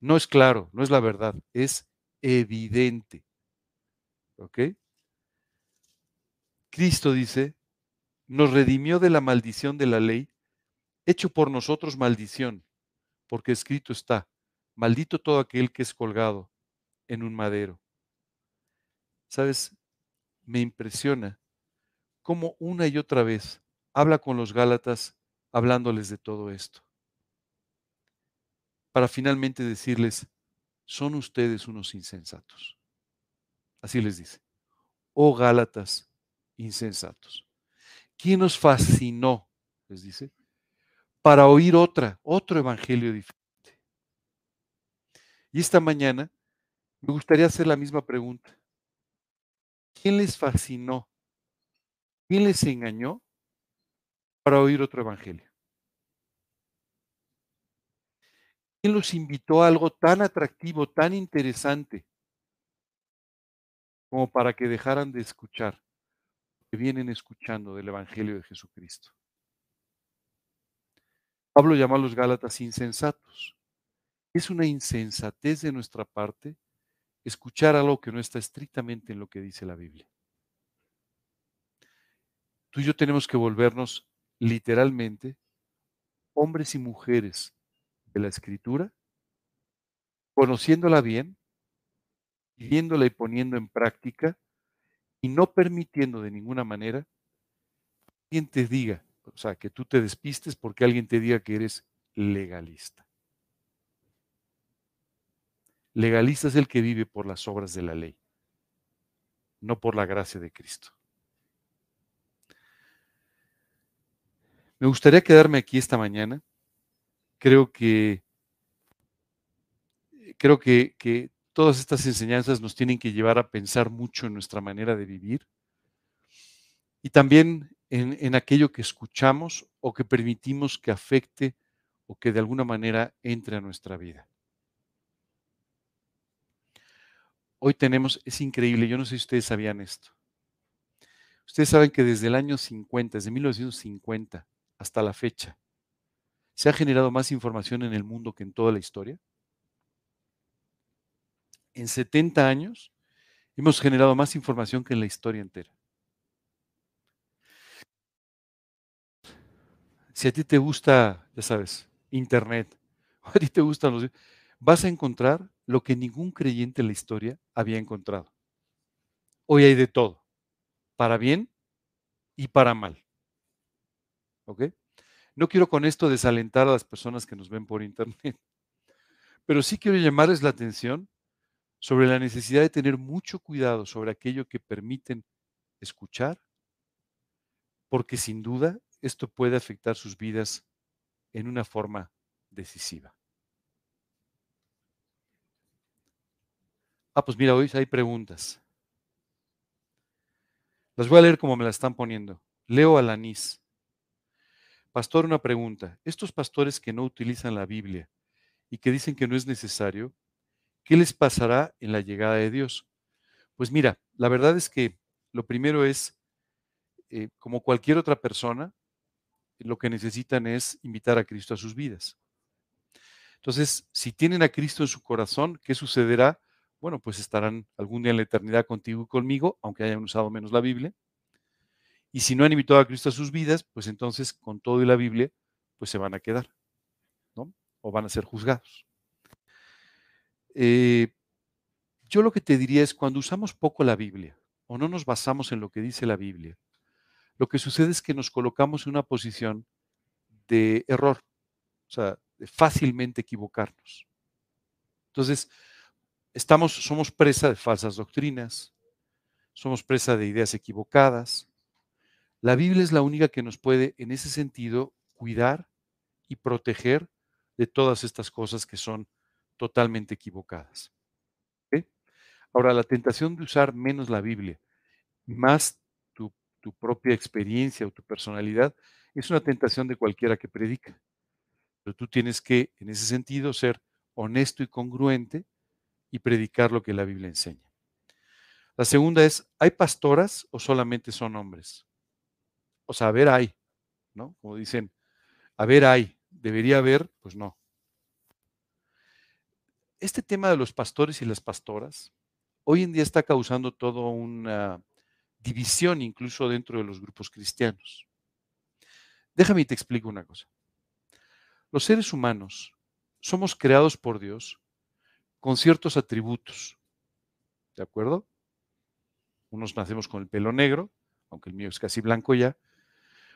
No es claro, no es la verdad, es evidente. ¿Ok? Cristo dice, nos redimió de la maldición de la ley, hecho por nosotros maldición, porque escrito está, maldito todo aquel que es colgado en un madero. ¿Sabes? Me impresiona cómo una y otra vez habla con los Gálatas hablándoles de todo esto. Para finalmente decirles, son ustedes unos insensatos. Así les dice. Oh Gálatas, insensatos. ¿Quién nos fascinó? Les dice, para oír otra, otro evangelio diferente. Y esta mañana me gustaría hacer la misma pregunta. ¿Quién les fascinó ¿Quién les engañó para oír otro evangelio? ¿Quién los invitó a algo tan atractivo, tan interesante, como para que dejaran de escuchar, que vienen escuchando del Evangelio de Jesucristo? Pablo llama a los Gálatas insensatos. Es una insensatez de nuestra parte escuchar algo que no está estrictamente en lo que dice la Biblia tú y yo tenemos que volvernos literalmente hombres y mujeres de la escritura, conociéndola bien, viviéndola y poniendo en práctica, y no permitiendo de ninguna manera que alguien te diga, o sea, que tú te despistes porque alguien te diga que eres legalista. Legalista es el que vive por las obras de la ley, no por la gracia de Cristo. Me gustaría quedarme aquí esta mañana. Creo que creo que, que, todas estas enseñanzas nos tienen que llevar a pensar mucho en nuestra manera de vivir y también en, en aquello que escuchamos o que permitimos que afecte o que de alguna manera entre a nuestra vida. Hoy tenemos, es increíble, yo no sé si ustedes sabían esto. Ustedes saben que desde el año 50, desde 1950, hasta la fecha, ¿se ha generado más información en el mundo que en toda la historia? En 70 años hemos generado más información que en la historia entera. Si a ti te gusta, ya sabes, Internet, <laughs> a ti te gustan los... vas a encontrar lo que ningún creyente en la historia había encontrado. Hoy hay de todo, para bien y para mal. ¿Ok? No quiero con esto desalentar a las personas que nos ven por internet, <laughs> pero sí quiero llamarles la atención sobre la necesidad de tener mucho cuidado sobre aquello que permiten escuchar, porque sin duda esto puede afectar sus vidas en una forma decisiva. Ah, pues mira, hoy hay preguntas. Las voy a leer como me las están poniendo. Leo Alanís. Pastor, una pregunta. Estos pastores que no utilizan la Biblia y que dicen que no es necesario, ¿qué les pasará en la llegada de Dios? Pues mira, la verdad es que lo primero es, eh, como cualquier otra persona, lo que necesitan es invitar a Cristo a sus vidas. Entonces, si tienen a Cristo en su corazón, ¿qué sucederá? Bueno, pues estarán algún día en la eternidad contigo y conmigo, aunque hayan usado menos la Biblia. Y si no han invitado a Cristo a sus vidas, pues entonces con todo y la Biblia, pues se van a quedar, ¿no? O van a ser juzgados. Eh, yo lo que te diría es cuando usamos poco la Biblia o no nos basamos en lo que dice la Biblia, lo que sucede es que nos colocamos en una posición de error, o sea, de fácilmente equivocarnos. Entonces, estamos, somos presa de falsas doctrinas, somos presa de ideas equivocadas. La Biblia es la única que nos puede, en ese sentido, cuidar y proteger de todas estas cosas que son totalmente equivocadas. Ahora, la tentación de usar menos la Biblia, más tu propia experiencia o tu personalidad, es una tentación de cualquiera que predica. Pero tú tienes que, en ese sentido, ser honesto y congruente y predicar lo que la Biblia enseña. La segunda es, ¿hay pastoras o solamente son hombres? O sea, a ver, hay, ¿no? Como dicen, a ver, hay, debería haber, pues no. Este tema de los pastores y las pastoras hoy en día está causando todo una división incluso dentro de los grupos cristianos. Déjame y te explico una cosa. Los seres humanos somos creados por Dios con ciertos atributos. ¿De acuerdo? Unos nacemos con el pelo negro, aunque el mío es casi blanco ya,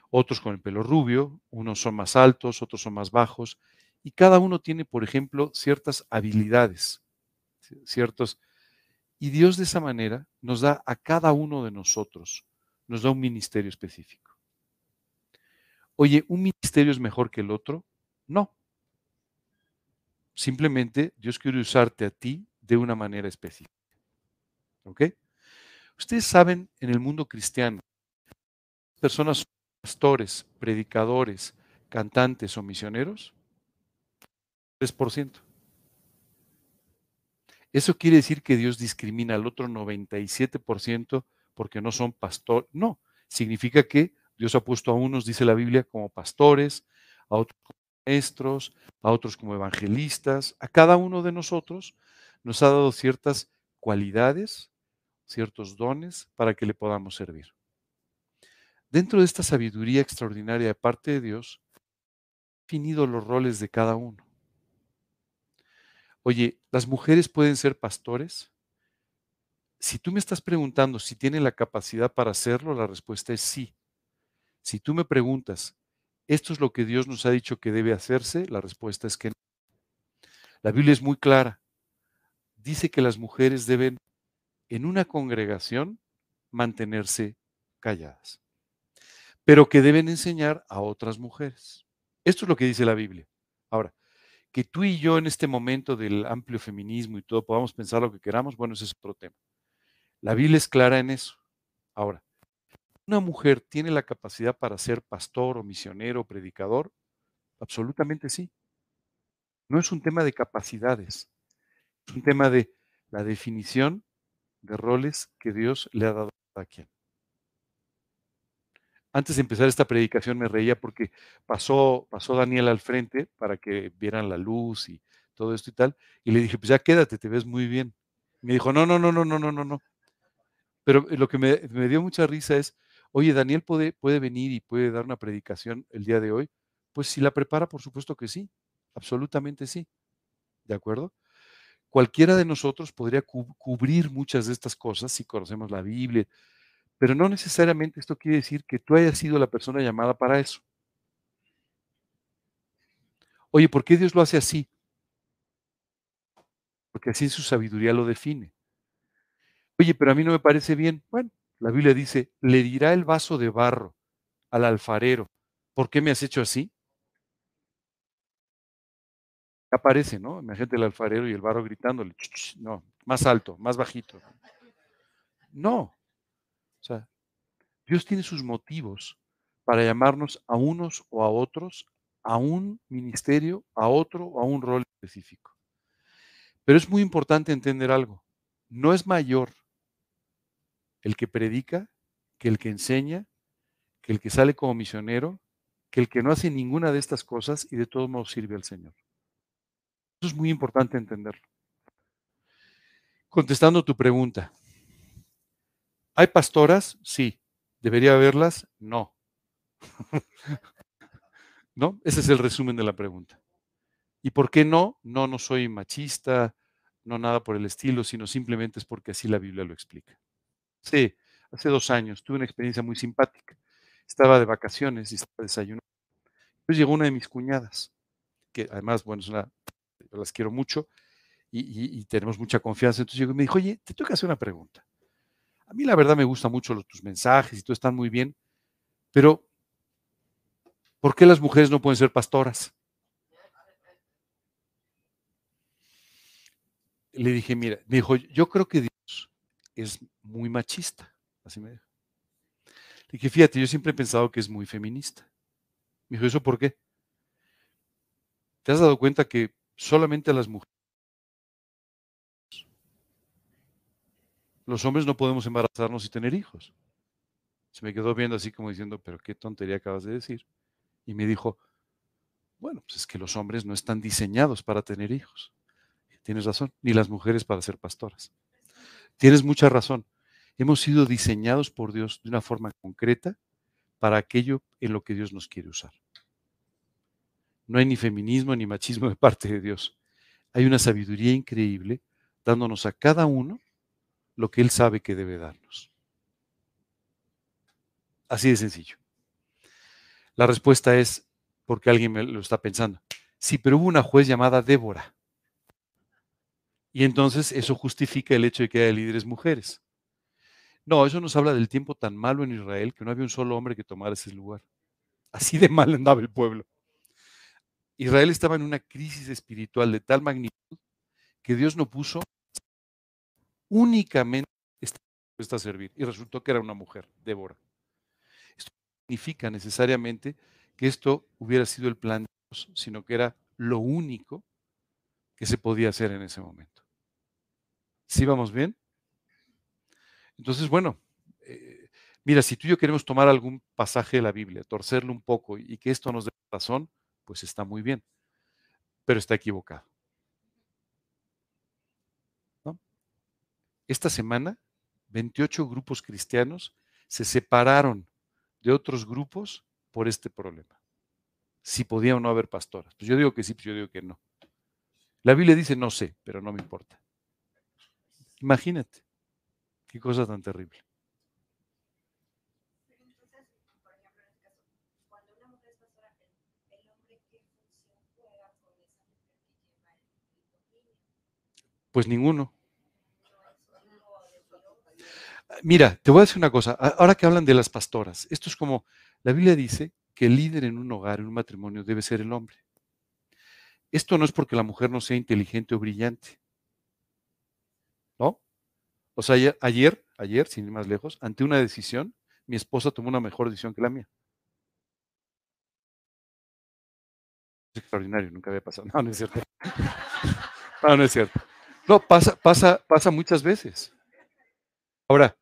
otros con el pelo rubio, unos son más altos, otros son más bajos, y cada uno tiene, por ejemplo, ciertas habilidades, ciertos y Dios de esa manera nos da a cada uno de nosotros, nos da un ministerio específico. Oye, ¿un ministerio es mejor que el otro? No. Simplemente Dios quiere usarte a ti de una manera específica. ¿Ok? Ustedes saben, en el mundo cristiano, personas pastores, predicadores, cantantes o misioneros, 3%. ¿Eso quiere decir que Dios discrimina al otro 97% porque no son pastores? No, significa que Dios ha puesto a unos, dice la Biblia, como pastores, a otros como maestros, a otros como evangelistas. A cada uno de nosotros nos ha dado ciertas cualidades, ciertos dones para que le podamos servir. Dentro de esta sabiduría extraordinaria de parte de Dios, definido los roles de cada uno. Oye, ¿las mujeres pueden ser pastores? Si tú me estás preguntando si tienen la capacidad para hacerlo, la respuesta es sí. Si tú me preguntas, ¿esto es lo que Dios nos ha dicho que debe hacerse? La respuesta es que no. La Biblia es muy clara. Dice que las mujeres deben, en una congregación, mantenerse calladas, pero que deben enseñar a otras mujeres. Esto es lo que dice la Biblia. Ahora, que tú y yo en este momento del amplio feminismo y todo podamos pensar lo que queramos, bueno, ese es otro tema. La Biblia es clara en eso. Ahora, ¿una mujer tiene la capacidad para ser pastor o misionero o predicador? Absolutamente sí. No es un tema de capacidades, es un tema de la definición de roles que Dios le ha dado a quien antes de empezar esta predicación me reía porque pasó, pasó Daniel al frente para que vieran la luz y todo esto y tal. Y le dije, pues ya quédate, te ves muy bien. me dijo, no, no, no, no, no, no, no, no. Pero lo que me, me, dio mucha risa es, oye, Daniel puede, puede venir y puede dar una predicación el día de hoy. Pues si la prepara, por supuesto que sí, absolutamente sí. ¿De acuerdo? Cualquiera de nosotros podría cubrir muchas de estas cosas si conocemos la Biblia, pero no necesariamente esto quiere decir que tú hayas sido la persona llamada para eso. Oye, ¿por qué Dios lo hace así? Porque así su sabiduría lo define. Oye, pero a mí no me parece bien. Bueno, la Biblia dice, le dirá el vaso de barro al alfarero, ¿por qué me has hecho así? Aparece, ¿no? Imagínate el alfarero y el barro gritándole, no, más alto, más bajito. No. O sea, Dios tiene sus motivos para llamarnos a unos o a otros, a un ministerio, a otro o a un rol específico. Pero es muy importante entender algo. No es mayor el que predica que el que enseña, que el que sale como misionero, que el que no hace ninguna de estas cosas y de todos modos sirve al Señor. Eso es muy importante entenderlo. Contestando tu pregunta, ¿hay pastoras? Sí. ¿Debería haberlas? No. <laughs> ¿No? Ese es el resumen de la pregunta. ¿Y por qué no? No, no soy machista, no nada por el estilo, sino simplemente es porque así la Biblia lo explica. Sí, hace dos años tuve una experiencia muy simpática. Estaba de vacaciones y estaba desayunando. Entonces llegó una de mis cuñadas, que además, bueno, es una, yo las quiero mucho y, y, tenemos mucha confianza. Entonces llegó y me dijo, oye, te tengo que hacer una pregunta. A mí la verdad me gustan mucho los, tus mensajes y todo están muy bien, pero ¿por qué las mujeres no pueden ser pastoras? Le dije, mira, me dijo, yo creo que Dios es muy machista. Así me dijo. Le dije, fíjate, yo siempre he pensado que es muy feminista. Me dijo, ¿eso por qué? ¿Te has dado cuenta que solamente las mujeres, los hombres no podemos embarazarnos y tener hijos? Se me quedó viendo así como diciendo, pero qué tontería acabas de decir. Y me dijo, bueno, pues es que los hombres no están diseñados para tener hijos. Tienes razón, ni las mujeres para ser pastoras. Tienes mucha razón. Hemos sido diseñados por Dios de una forma concreta para aquello en lo que Dios nos quiere usar. No hay ni feminismo ni machismo de <laughs> parte de Dios. Hay una sabiduría increíble dándonos a cada uno lo que Él sabe que debe darnos. Así de sencillo. La respuesta es porque alguien me lo está pensando. Sí, pero hubo una juez llamada Débora. Y entonces eso justifica el hecho de que haya líderes mujeres. No, eso nos habla del tiempo tan malo en Israel que no había un solo hombre que tomara ese lugar. Así de mal andaba el pueblo. Israel estaba en una crisis espiritual de tal magnitud que Dios no puso únicamente esta a servir. Y resultó que era una mujer, Débora. Esto no significa necesariamente que esto hubiera sido el plan de Dios, sino que era lo único que se podía hacer en ese momento. ¿Sí vamos bien? Entonces, bueno, eh, mira, si tú y yo queremos tomar algún pasaje de la Biblia, torcerlo un poco y que esto nos dé razón, pues está muy bien, pero está equivocado. Esta semana, 28 grupos cristianos se separaron de otros grupos por este problema. Si podía o no haber pastoras. Pues yo digo que sí, pues yo digo que no. La Biblia dice no sé, pero no me importa. Imagínate. Qué cosa tan terrible. Pues ninguno. Mira, te voy a decir una cosa. Ahora que hablan de las pastoras, esto es como, la Biblia dice que el líder en un hogar, en un matrimonio, debe ser el hombre. Esto no es porque la mujer no sea inteligente o brillante. ¿No? O sea, ayer, ayer, sin ir más lejos, ante una decisión, mi esposa tomó una mejor decisión que la mía. Es extraordinario, nunca había pasado. No, no es cierto. <laughs> No, no es cierto. No, pasa, pasa, pasa muchas veces. Ahora,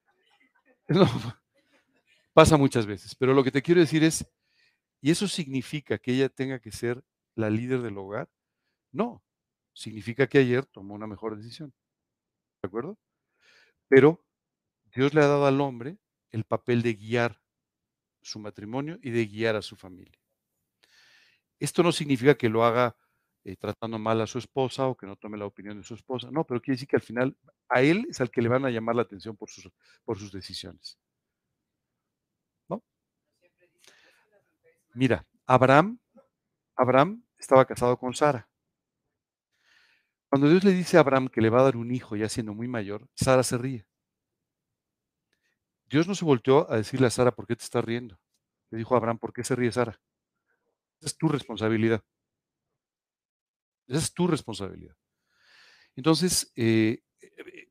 <laughs> no, pasa muchas veces, pero lo que te quiero decir es, ¿y eso significa que ella tenga que ser la líder del hogar? No, significa que ayer tomó una mejor decisión. ¿De acuerdo? Pero Dios le ha dado al hombre el papel de guiar su matrimonio y de guiar a su familia. Esto no significa que lo haga eh, tratando mal a su esposa o que no tome la opinión de su esposa. No, pero quiere decir que al final a él es al que le van a llamar la atención por sus, por sus decisiones. ¿No? Mira, Abraham, Abraham estaba casado con Sara. Cuando Dios le dice a Abraham que le va a dar un hijo ya siendo muy mayor, Sara se ríe. Dios no se volteó a decirle a Sara, ¿por qué te estás riendo? Le dijo a Abraham, ¿por qué se ríe Sara? Es tu responsabilidad. Esa es tu responsabilidad. Entonces, eh, eh,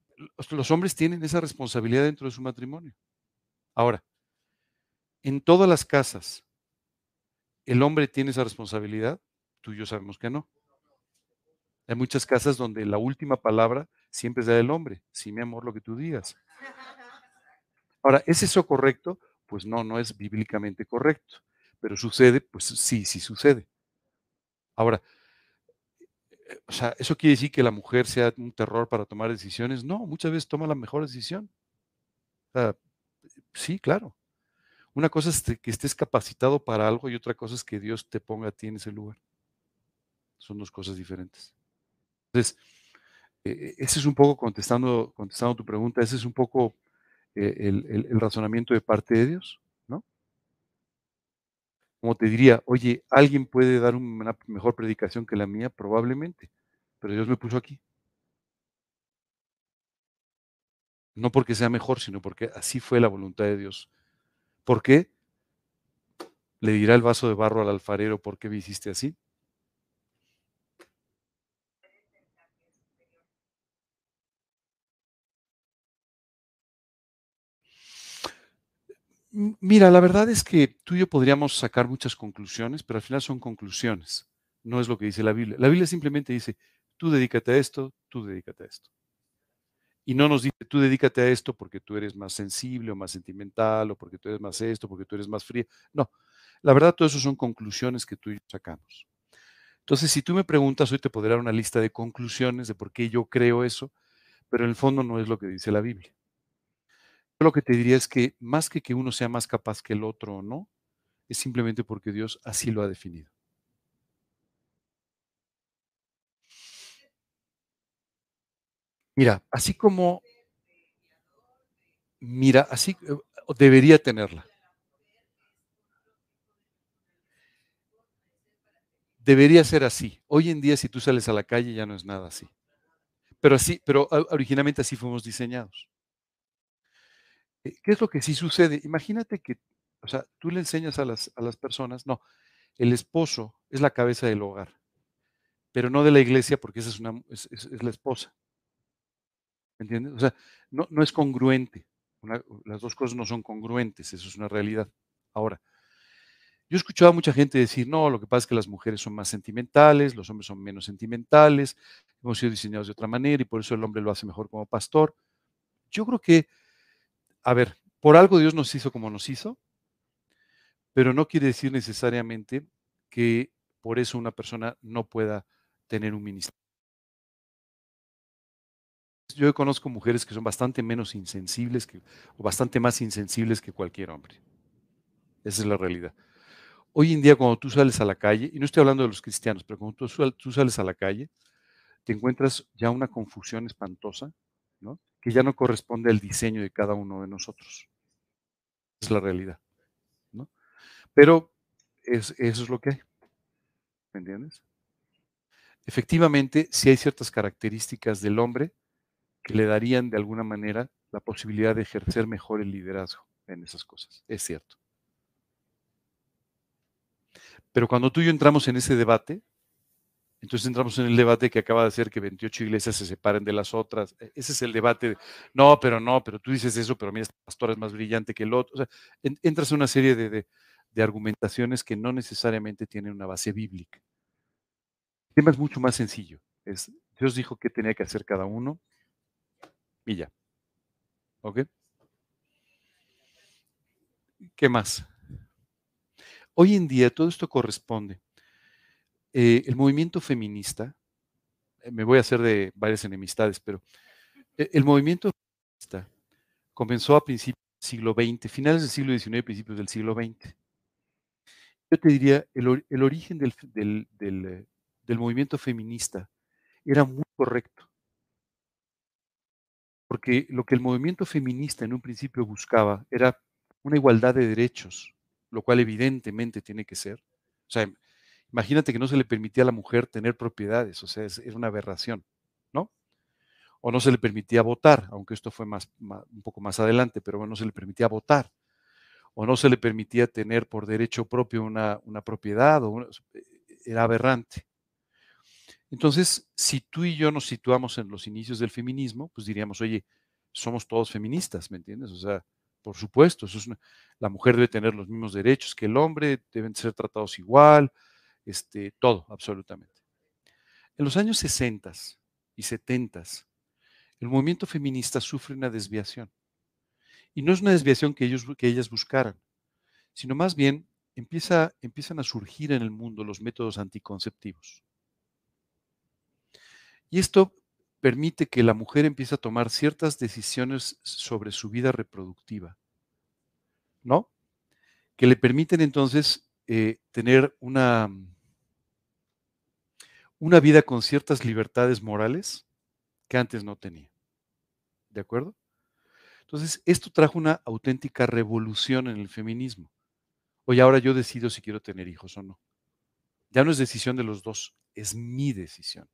los hombres tienen esa responsabilidad dentro de su matrimonio. Ahora, en todas las casas, ¿el hombre tiene esa responsabilidad? Tú y yo sabemos que no. Hay muchas casas donde la última palabra siempre es la del hombre. Sí, mi amor, lo que tú digas. Ahora, ¿es eso correcto? Pues no, no es bíblicamente correcto. Pero sucede, pues sí, sí sucede. Ahora, eh, o sea, ¿eso quiere decir que la mujer sea un terror para tomar decisiones? No, muchas veces toma la mejor decisión. sí, claro. Una cosa es que estés capacitado para algo y otra cosa es que Dios te ponga a ti en ese lugar. Son dos cosas diferentes. Entonces, eh, ese es un poco contestando, contestando tu pregunta, ese es un poco eh, el, razonamiento de parte de Dios. Como te diría, oye, ¿alguien puede dar una mejor predicación que la mía? Probablemente, pero Dios me puso aquí. No porque sea mejor, sino porque así fue la voluntad de Dios. ¿Por qué? Le dirá el vaso de barro al alfarero, ¿por qué me hiciste así? Mira, la verdad es que tú y yo podríamos sacar muchas conclusiones, pero al final son conclusiones. No es lo que dice la Biblia. La Biblia simplemente dice, tú dedícate a esto, tú dedícate a esto. Y no nos dice, tú dedícate a esto porque tú eres más sensible o más sentimental o porque tú eres más esto, porque tú eres más fría. No, la verdad todo eso son conclusiones que tú y yo sacamos. Entonces, si tú me preguntas, hoy te podré dar una lista de conclusiones de por qué yo creo eso, pero en el fondo no es lo que dice la Biblia lo que te diría es que más que que uno sea más capaz que el otro o no, es simplemente porque Dios así lo ha definido. Mira, así como, mira, así eh, debería tenerla. Debería ser así. Hoy en día, si tú sales a la calle, ya no es nada así. Pero así, pero originalmente así fuimos diseñados. Eh, ¿Qué es lo que sí sucede? Imagínate que, o sea, tú le enseñas a las, a las personas, no, el esposo es la cabeza del hogar, pero no de la iglesia porque esa es, una, es, la esposa. ¿Me entiendes? O sea, no, no es congruente. las dos cosas no son congruentes, eso es una realidad. Ahora, yo he a mucha gente decir, no, lo que pasa es que las mujeres son más sentimentales, los hombres son menos sentimentales, hemos sido diseñados de otra manera y por eso el hombre lo hace mejor como pastor. Yo creo que a ver, por algo Dios nos hizo como nos hizo, pero no quiere decir necesariamente que por eso una persona no pueda tener un ministerio. Yo conozco mujeres que son bastante menos insensibles que, o bastante más insensibles que cualquier hombre. Esa es la realidad. Hoy en día, cuando tú sales a la calle, y no estoy hablando de los cristianos, pero cuando tú, tú sales a la calle, te encuentras ya una confusión espantosa, ¿no? Que ya no corresponde al diseño de cada uno de nosotros. Es la realidad. ¿no? Pero es, eso es lo que hay. ¿Me entiendes? Efectivamente, sí hay ciertas características del hombre que le darían de alguna manera la posibilidad de ejercer mejor el liderazgo en esas cosas. Es cierto. Pero cuando tú y yo entramos en ese debate, entonces entramos en el debate que acaba de ser que 28 iglesias se separen de las otras. E, ese es el debate. No, pero no, pero tú dices eso, pero mira, este pastor es más brillante que el otro. O sea, entras en una serie de, argumentaciones que no necesariamente tienen una base bíblica. El tema es mucho más sencillo. Es, Dios dijo qué tenía que hacer cada uno y ya. ¿Ok? ¿Qué más? Hoy en día todo esto corresponde eh, el movimiento feminista, eh, me voy a hacer de varias enemistades, pero eh, el movimiento feminista comenzó a principios del siglo XX, finales del siglo XIX, principios del siglo XX. Yo te diría, el, origen del, del movimiento feminista era muy correcto. Porque lo que el movimiento feminista en un principio buscaba era una igualdad de derechos, lo cual evidentemente tiene que ser. O sea, Imagínate que no se le permitía a la mujer tener propiedades, o sea, es, una aberración, ¿no? O no se le permitía votar, aunque esto fue más, un poco más adelante, pero bueno, no se le permitía votar. O no se le permitía tener por derecho propio una, propiedad, o era aberrante. Entonces, si tú y yo nos situamos en los inicios del feminismo, pues diríamos, oye, somos todos feministas, ¿me entiendes? O sea, por supuesto, la mujer debe tener los mismos derechos que el hombre, deben ser tratados igual, este, todo, absolutamente. En los años 60 y 70, el movimiento feminista sufre una desviación. Y no es una desviación que, ellos, que ellas buscaran, sino más bien empieza, empiezan a surgir en el mundo los métodos anticonceptivos. Y esto permite que la mujer empiece a tomar ciertas decisiones sobre su vida reproductiva, ¿no? Que le permiten entonces eh, tener una, una vida con ciertas libertades morales que antes no tenía. ¿De acuerdo? Entonces, esto trajo una auténtica revolución en el feminismo. Hoy ahora yo decido si quiero tener hijos o no. Ya no es decisión de los dos, es mi decisión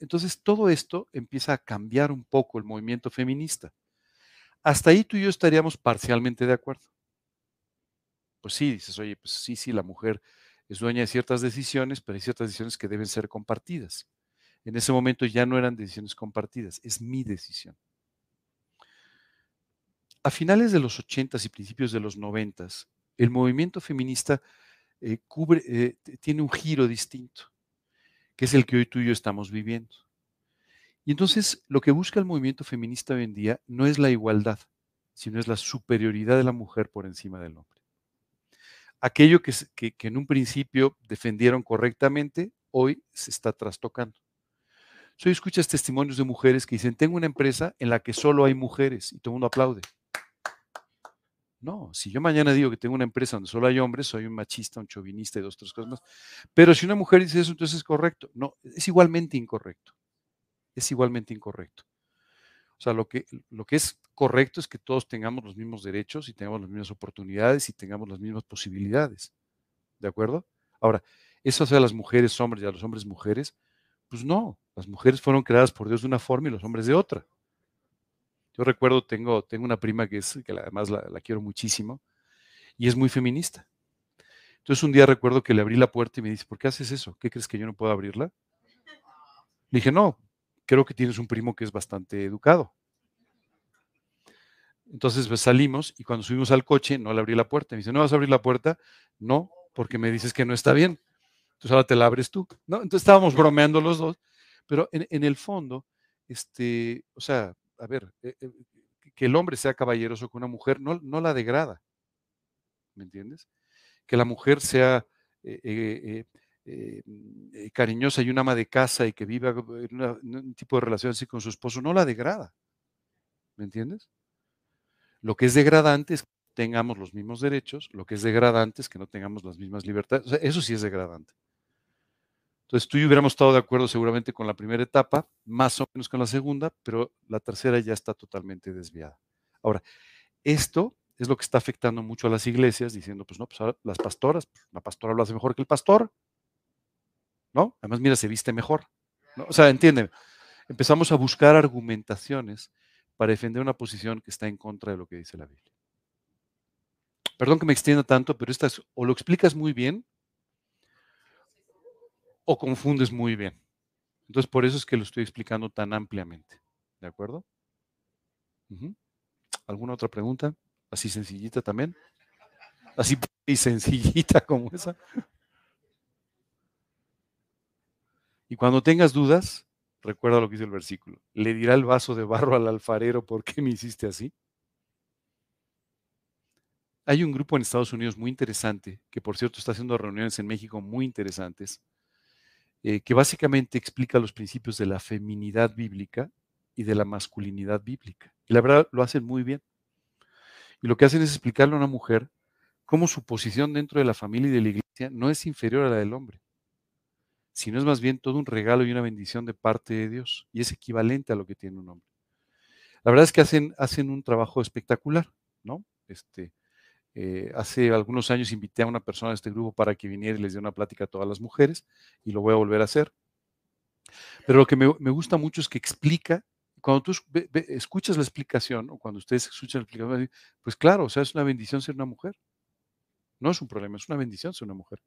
entonces todo esto empieza a cambiar un poco el movimiento feminista. Hasta ahí tú y yo estaríamos parcialmente de acuerdo. Pues sí, dices, oye, pues sí, sí, la mujer es dueña de ciertas decisiones, pero hay ciertas decisiones que deben ser compartidas. En ese momento ya no eran decisiones compartidas, es mi decisión. A finales de los 80 y principios de los 90 el movimiento feminista eh, eh, tiene un giro distinto que es el que hoy tú y yo estamos viviendo. Y entonces lo que busca el movimiento feminista hoy en día no es la igualdad, sino es la superioridad de la mujer por encima del hombre. Aquello que, en un principio defendieron correctamente, hoy se está trastocando. Hoy escuchas testimonios de mujeres que dicen, tengo una empresa en la que solo hay mujeres y todo el mundo aplaude. No, si yo mañana digo que tengo una empresa donde solo hay hombres, soy un machista, un chauvinista y dos, tres cosas más. Pero si una mujer dice eso, entonces es correcto. No, es igualmente incorrecto. Es igualmente incorrecto. O sea, lo que, lo que es correcto es que todos tengamos los mismos derechos y tengamos las mismas oportunidades y tengamos las mismas posibilidades. ¿De acuerdo? Ahora, eso hace a las mujeres hombres y a los hombres mujeres. Pues no, las mujeres fueron creadas por Dios de una forma y los hombres de otra. Yo recuerdo, tengo, tengo una prima que, es, que además la, quiero muchísimo y es muy feminista. Entonces un día recuerdo que le abrí la puerta y me dice, ¿por qué haces eso? ¿Qué crees que yo no puedo abrirla? Le dije, no, creo que tienes un primo que es bastante educado. Entonces pues, salimos y cuando subimos al coche no le abrí la puerta. Me dice, ¿no vas a abrir la puerta? No, porque me dices que no está bien. Entonces ahora te la abres tú. ¿no? Entonces estábamos bromeando los dos, pero en, el fondo, este, o sea, a ver, eh, eh, que el hombre sea caballeroso con una mujer no, no la degrada. ¿Me entiendes? Que la mujer sea eh, cariñosa y una ama de casa y que viva en, un tipo de relación así con su esposo no la degrada. ¿Me entiendes? Lo que es degradante es que tengamos los mismos derechos, lo que es degradante es que no tengamos las mismas libertades. eso sí es degradante. Entonces tú y yo hubiéramos estado de acuerdo seguramente con la primera etapa, más o menos con la segunda, pero la tercera ya está totalmente desviada. Ahora, esto es lo que está afectando mucho a las iglesias, diciendo, pues no, pues ahora las pastoras, pues, la pastora lo hace mejor que el pastor, ¿no? Además, mira, se viste mejor. O sea, entiende, empezamos a buscar argumentaciones para defender una posición que está en contra de lo que dice la Biblia. Perdón que me extienda tanto, pero esta es, o lo explicas muy bien o confundes muy bien. Entonces, por eso es que lo estoy explicando tan ampliamente. ¿De acuerdo? ¿Alguna otra pregunta? Así sencillita también. Así <laughs> y sencillita como esa. Y cuando tengas dudas, recuerda lo que dice el versículo. ¿Le dirá el vaso de barro al alfarero por qué me hiciste así? Hay un grupo en Estados Unidos muy interesante, que por cierto está haciendo reuniones en México muy interesantes, eh, que básicamente explica los principios de la feminidad bíblica y de la masculinidad bíblica. Y la verdad lo hacen muy bien. Y lo que hacen es explicarle a una mujer cómo su posición dentro de la familia y de la iglesia no es inferior a la del hombre, sino es más bien todo un regalo y una bendición de parte de Dios, y es equivalente a lo que tiene un hombre. La verdad es que hacen, hacen un trabajo espectacular, ¿no? Este, Eh, hace algunos años invité a una persona de este grupo para que viniera y les diera una plática a todas las mujeres y lo voy a volver a hacer. Pero lo que me, me gusta mucho es que explica, cuando tú escuchas la explicación o cuando ustedes escuchan la explicación, pues claro, o sea, es una bendición ser una mujer. No es un problema, es una bendición ser una mujer.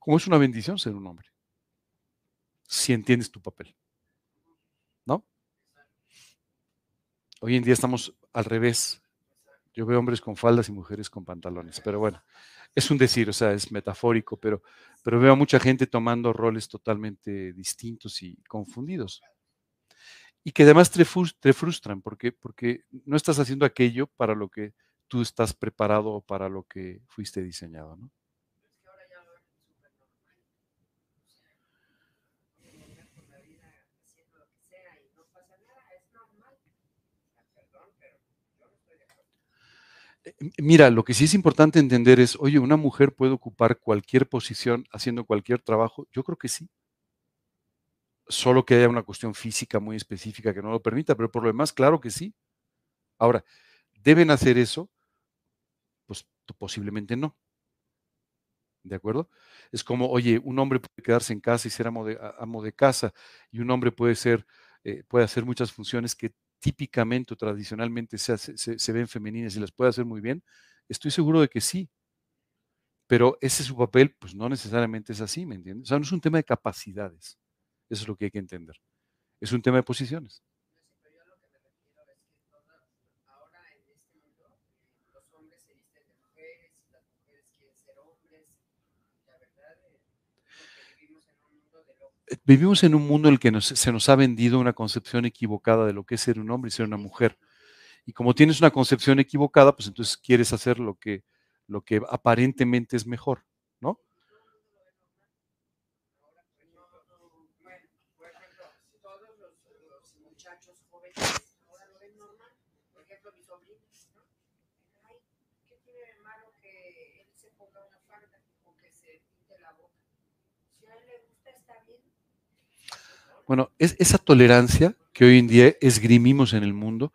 Como es una bendición ser un hombre. Si entiendes tu papel. ¿No? Hoy en día estamos al revés. Yo veo hombres con faldas y mujeres con pantalones, pero bueno, es un decir, o sea, es metafórico, pero, pero veo a mucha gente tomando roles totalmente distintos y confundidos. Y que además te, frustran porque, porque no estás haciendo aquello para lo que tú estás preparado o para lo que fuiste diseñado, ¿no? Mira, lo que sí es importante entender es, oye, ¿una mujer puede ocupar cualquier posición haciendo cualquier trabajo? Yo creo que sí. Solo que haya una cuestión física muy específica que no lo permita, pero por lo demás, claro que sí. Ahora, ¿deben hacer eso? Pues posiblemente no. ¿De acuerdo? Es como, oye, un hombre puede quedarse en casa y ser amo de, amo de casa, y un hombre puede ser, eh, puede hacer muchas funciones que típicamente o tradicionalmente se, se, ven femeninas y las puede hacer muy bien, estoy seguro de que sí. Pero ese es su papel, pues no necesariamente es así, ¿me entiendes? O sea, no es un tema de capacidades. Eso es lo que hay que entender. Es un tema de posiciones. Vivimos en un mundo en el que se nos ha vendido una concepción equivocada de lo que es ser un hombre y ser una mujer. Y como tienes una concepción equivocada, pues entonces quieres hacer lo que, lo que aparentemente es mejor, ¿no? Bueno, es, esa tolerancia que hoy en día esgrimimos en el mundo,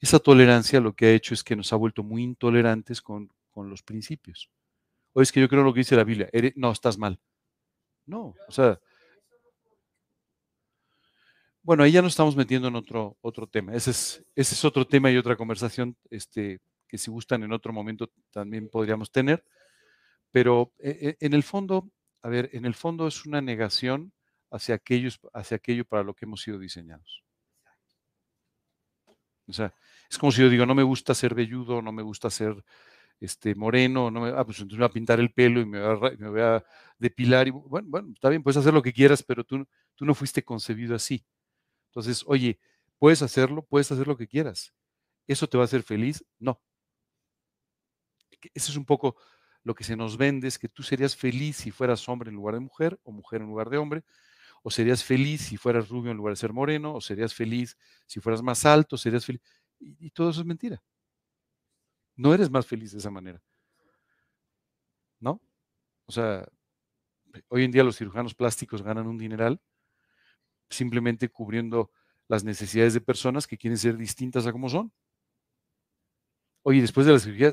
esa tolerancia lo que ha hecho es que nos ha vuelto muy intolerantes con, los principios. O es que yo creo lo que dice la Biblia, no, estás mal. No, o sea, bueno, ahí ya nos estamos metiendo en otro, otro tema. Ese es, ese es otro tema y otra conversación este, que si gustan en otro momento también podríamos tener. Pero eh, eh, en el fondo, a ver, en el fondo es una negación hacia, aquellos, hacia aquello para lo que hemos sido diseñados. O sea, es como si yo digo, no me gusta ser velludo, no me gusta ser este, moreno, no me, ah, pues entonces me voy a pintar el pelo y me voy a, depilar. Y, bueno, bueno, está bien, puedes hacer lo que quieras, pero tú, tú no fuiste concebido así. Entonces, oye, puedes hacerlo, puedes hacer lo que quieras. ¿Eso te va a hacer feliz? No. Ese es un poco lo que se nos vende, es que tú serías feliz si fueras hombre en lugar de mujer o mujer en lugar de hombre, o serías feliz si fueras rubio en lugar de ser moreno, o serías feliz si fueras más alto, serías feliz. Y, todo eso es mentira. No eres más feliz de esa manera. ¿No? O sea, hoy en día los cirujanos plásticos ganan un dineral simplemente cubriendo las necesidades de personas que quieren ser distintas a como son. Oye, después de la cirugía,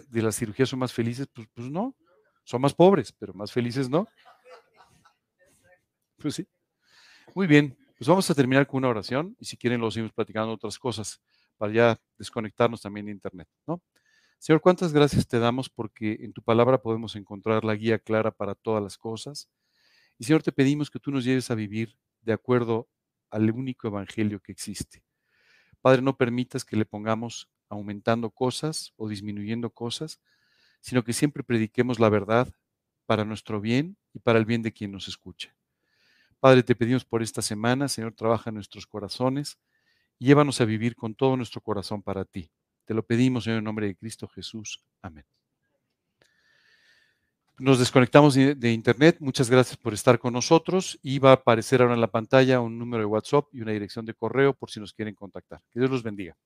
de son más felices, pues, pues no, son más pobres, pero más felices no. Pues sí. Muy bien, pues vamos a terminar con una oración y si quieren lo seguimos platicando otras cosas para ya desconectarnos también de Internet, ¿no? Señor, cuántas gracias te damos porque en tu palabra podemos encontrar la guía clara para todas las cosas. Y Señor, te pedimos que tú nos lleves a vivir de acuerdo al único evangelio que existe. Padre, no permitas que le pongamos aumentando cosas o disminuyendo cosas, sino que siempre prediquemos la verdad para nuestro bien y para el bien de quien nos escucha. Padre, te pedimos por esta semana, Señor, trabaja en nuestros corazones y llévanos a vivir con todo nuestro corazón para ti. Te lo pedimos, Señor, en nombre de Cristo Jesús. Amén. Nos desconectamos de, Internet. Muchas gracias por estar con nosotros. Y va a aparecer ahora en la pantalla un número de WhatsApp y una dirección de correo por si nos quieren contactar. Que Dios los bendiga.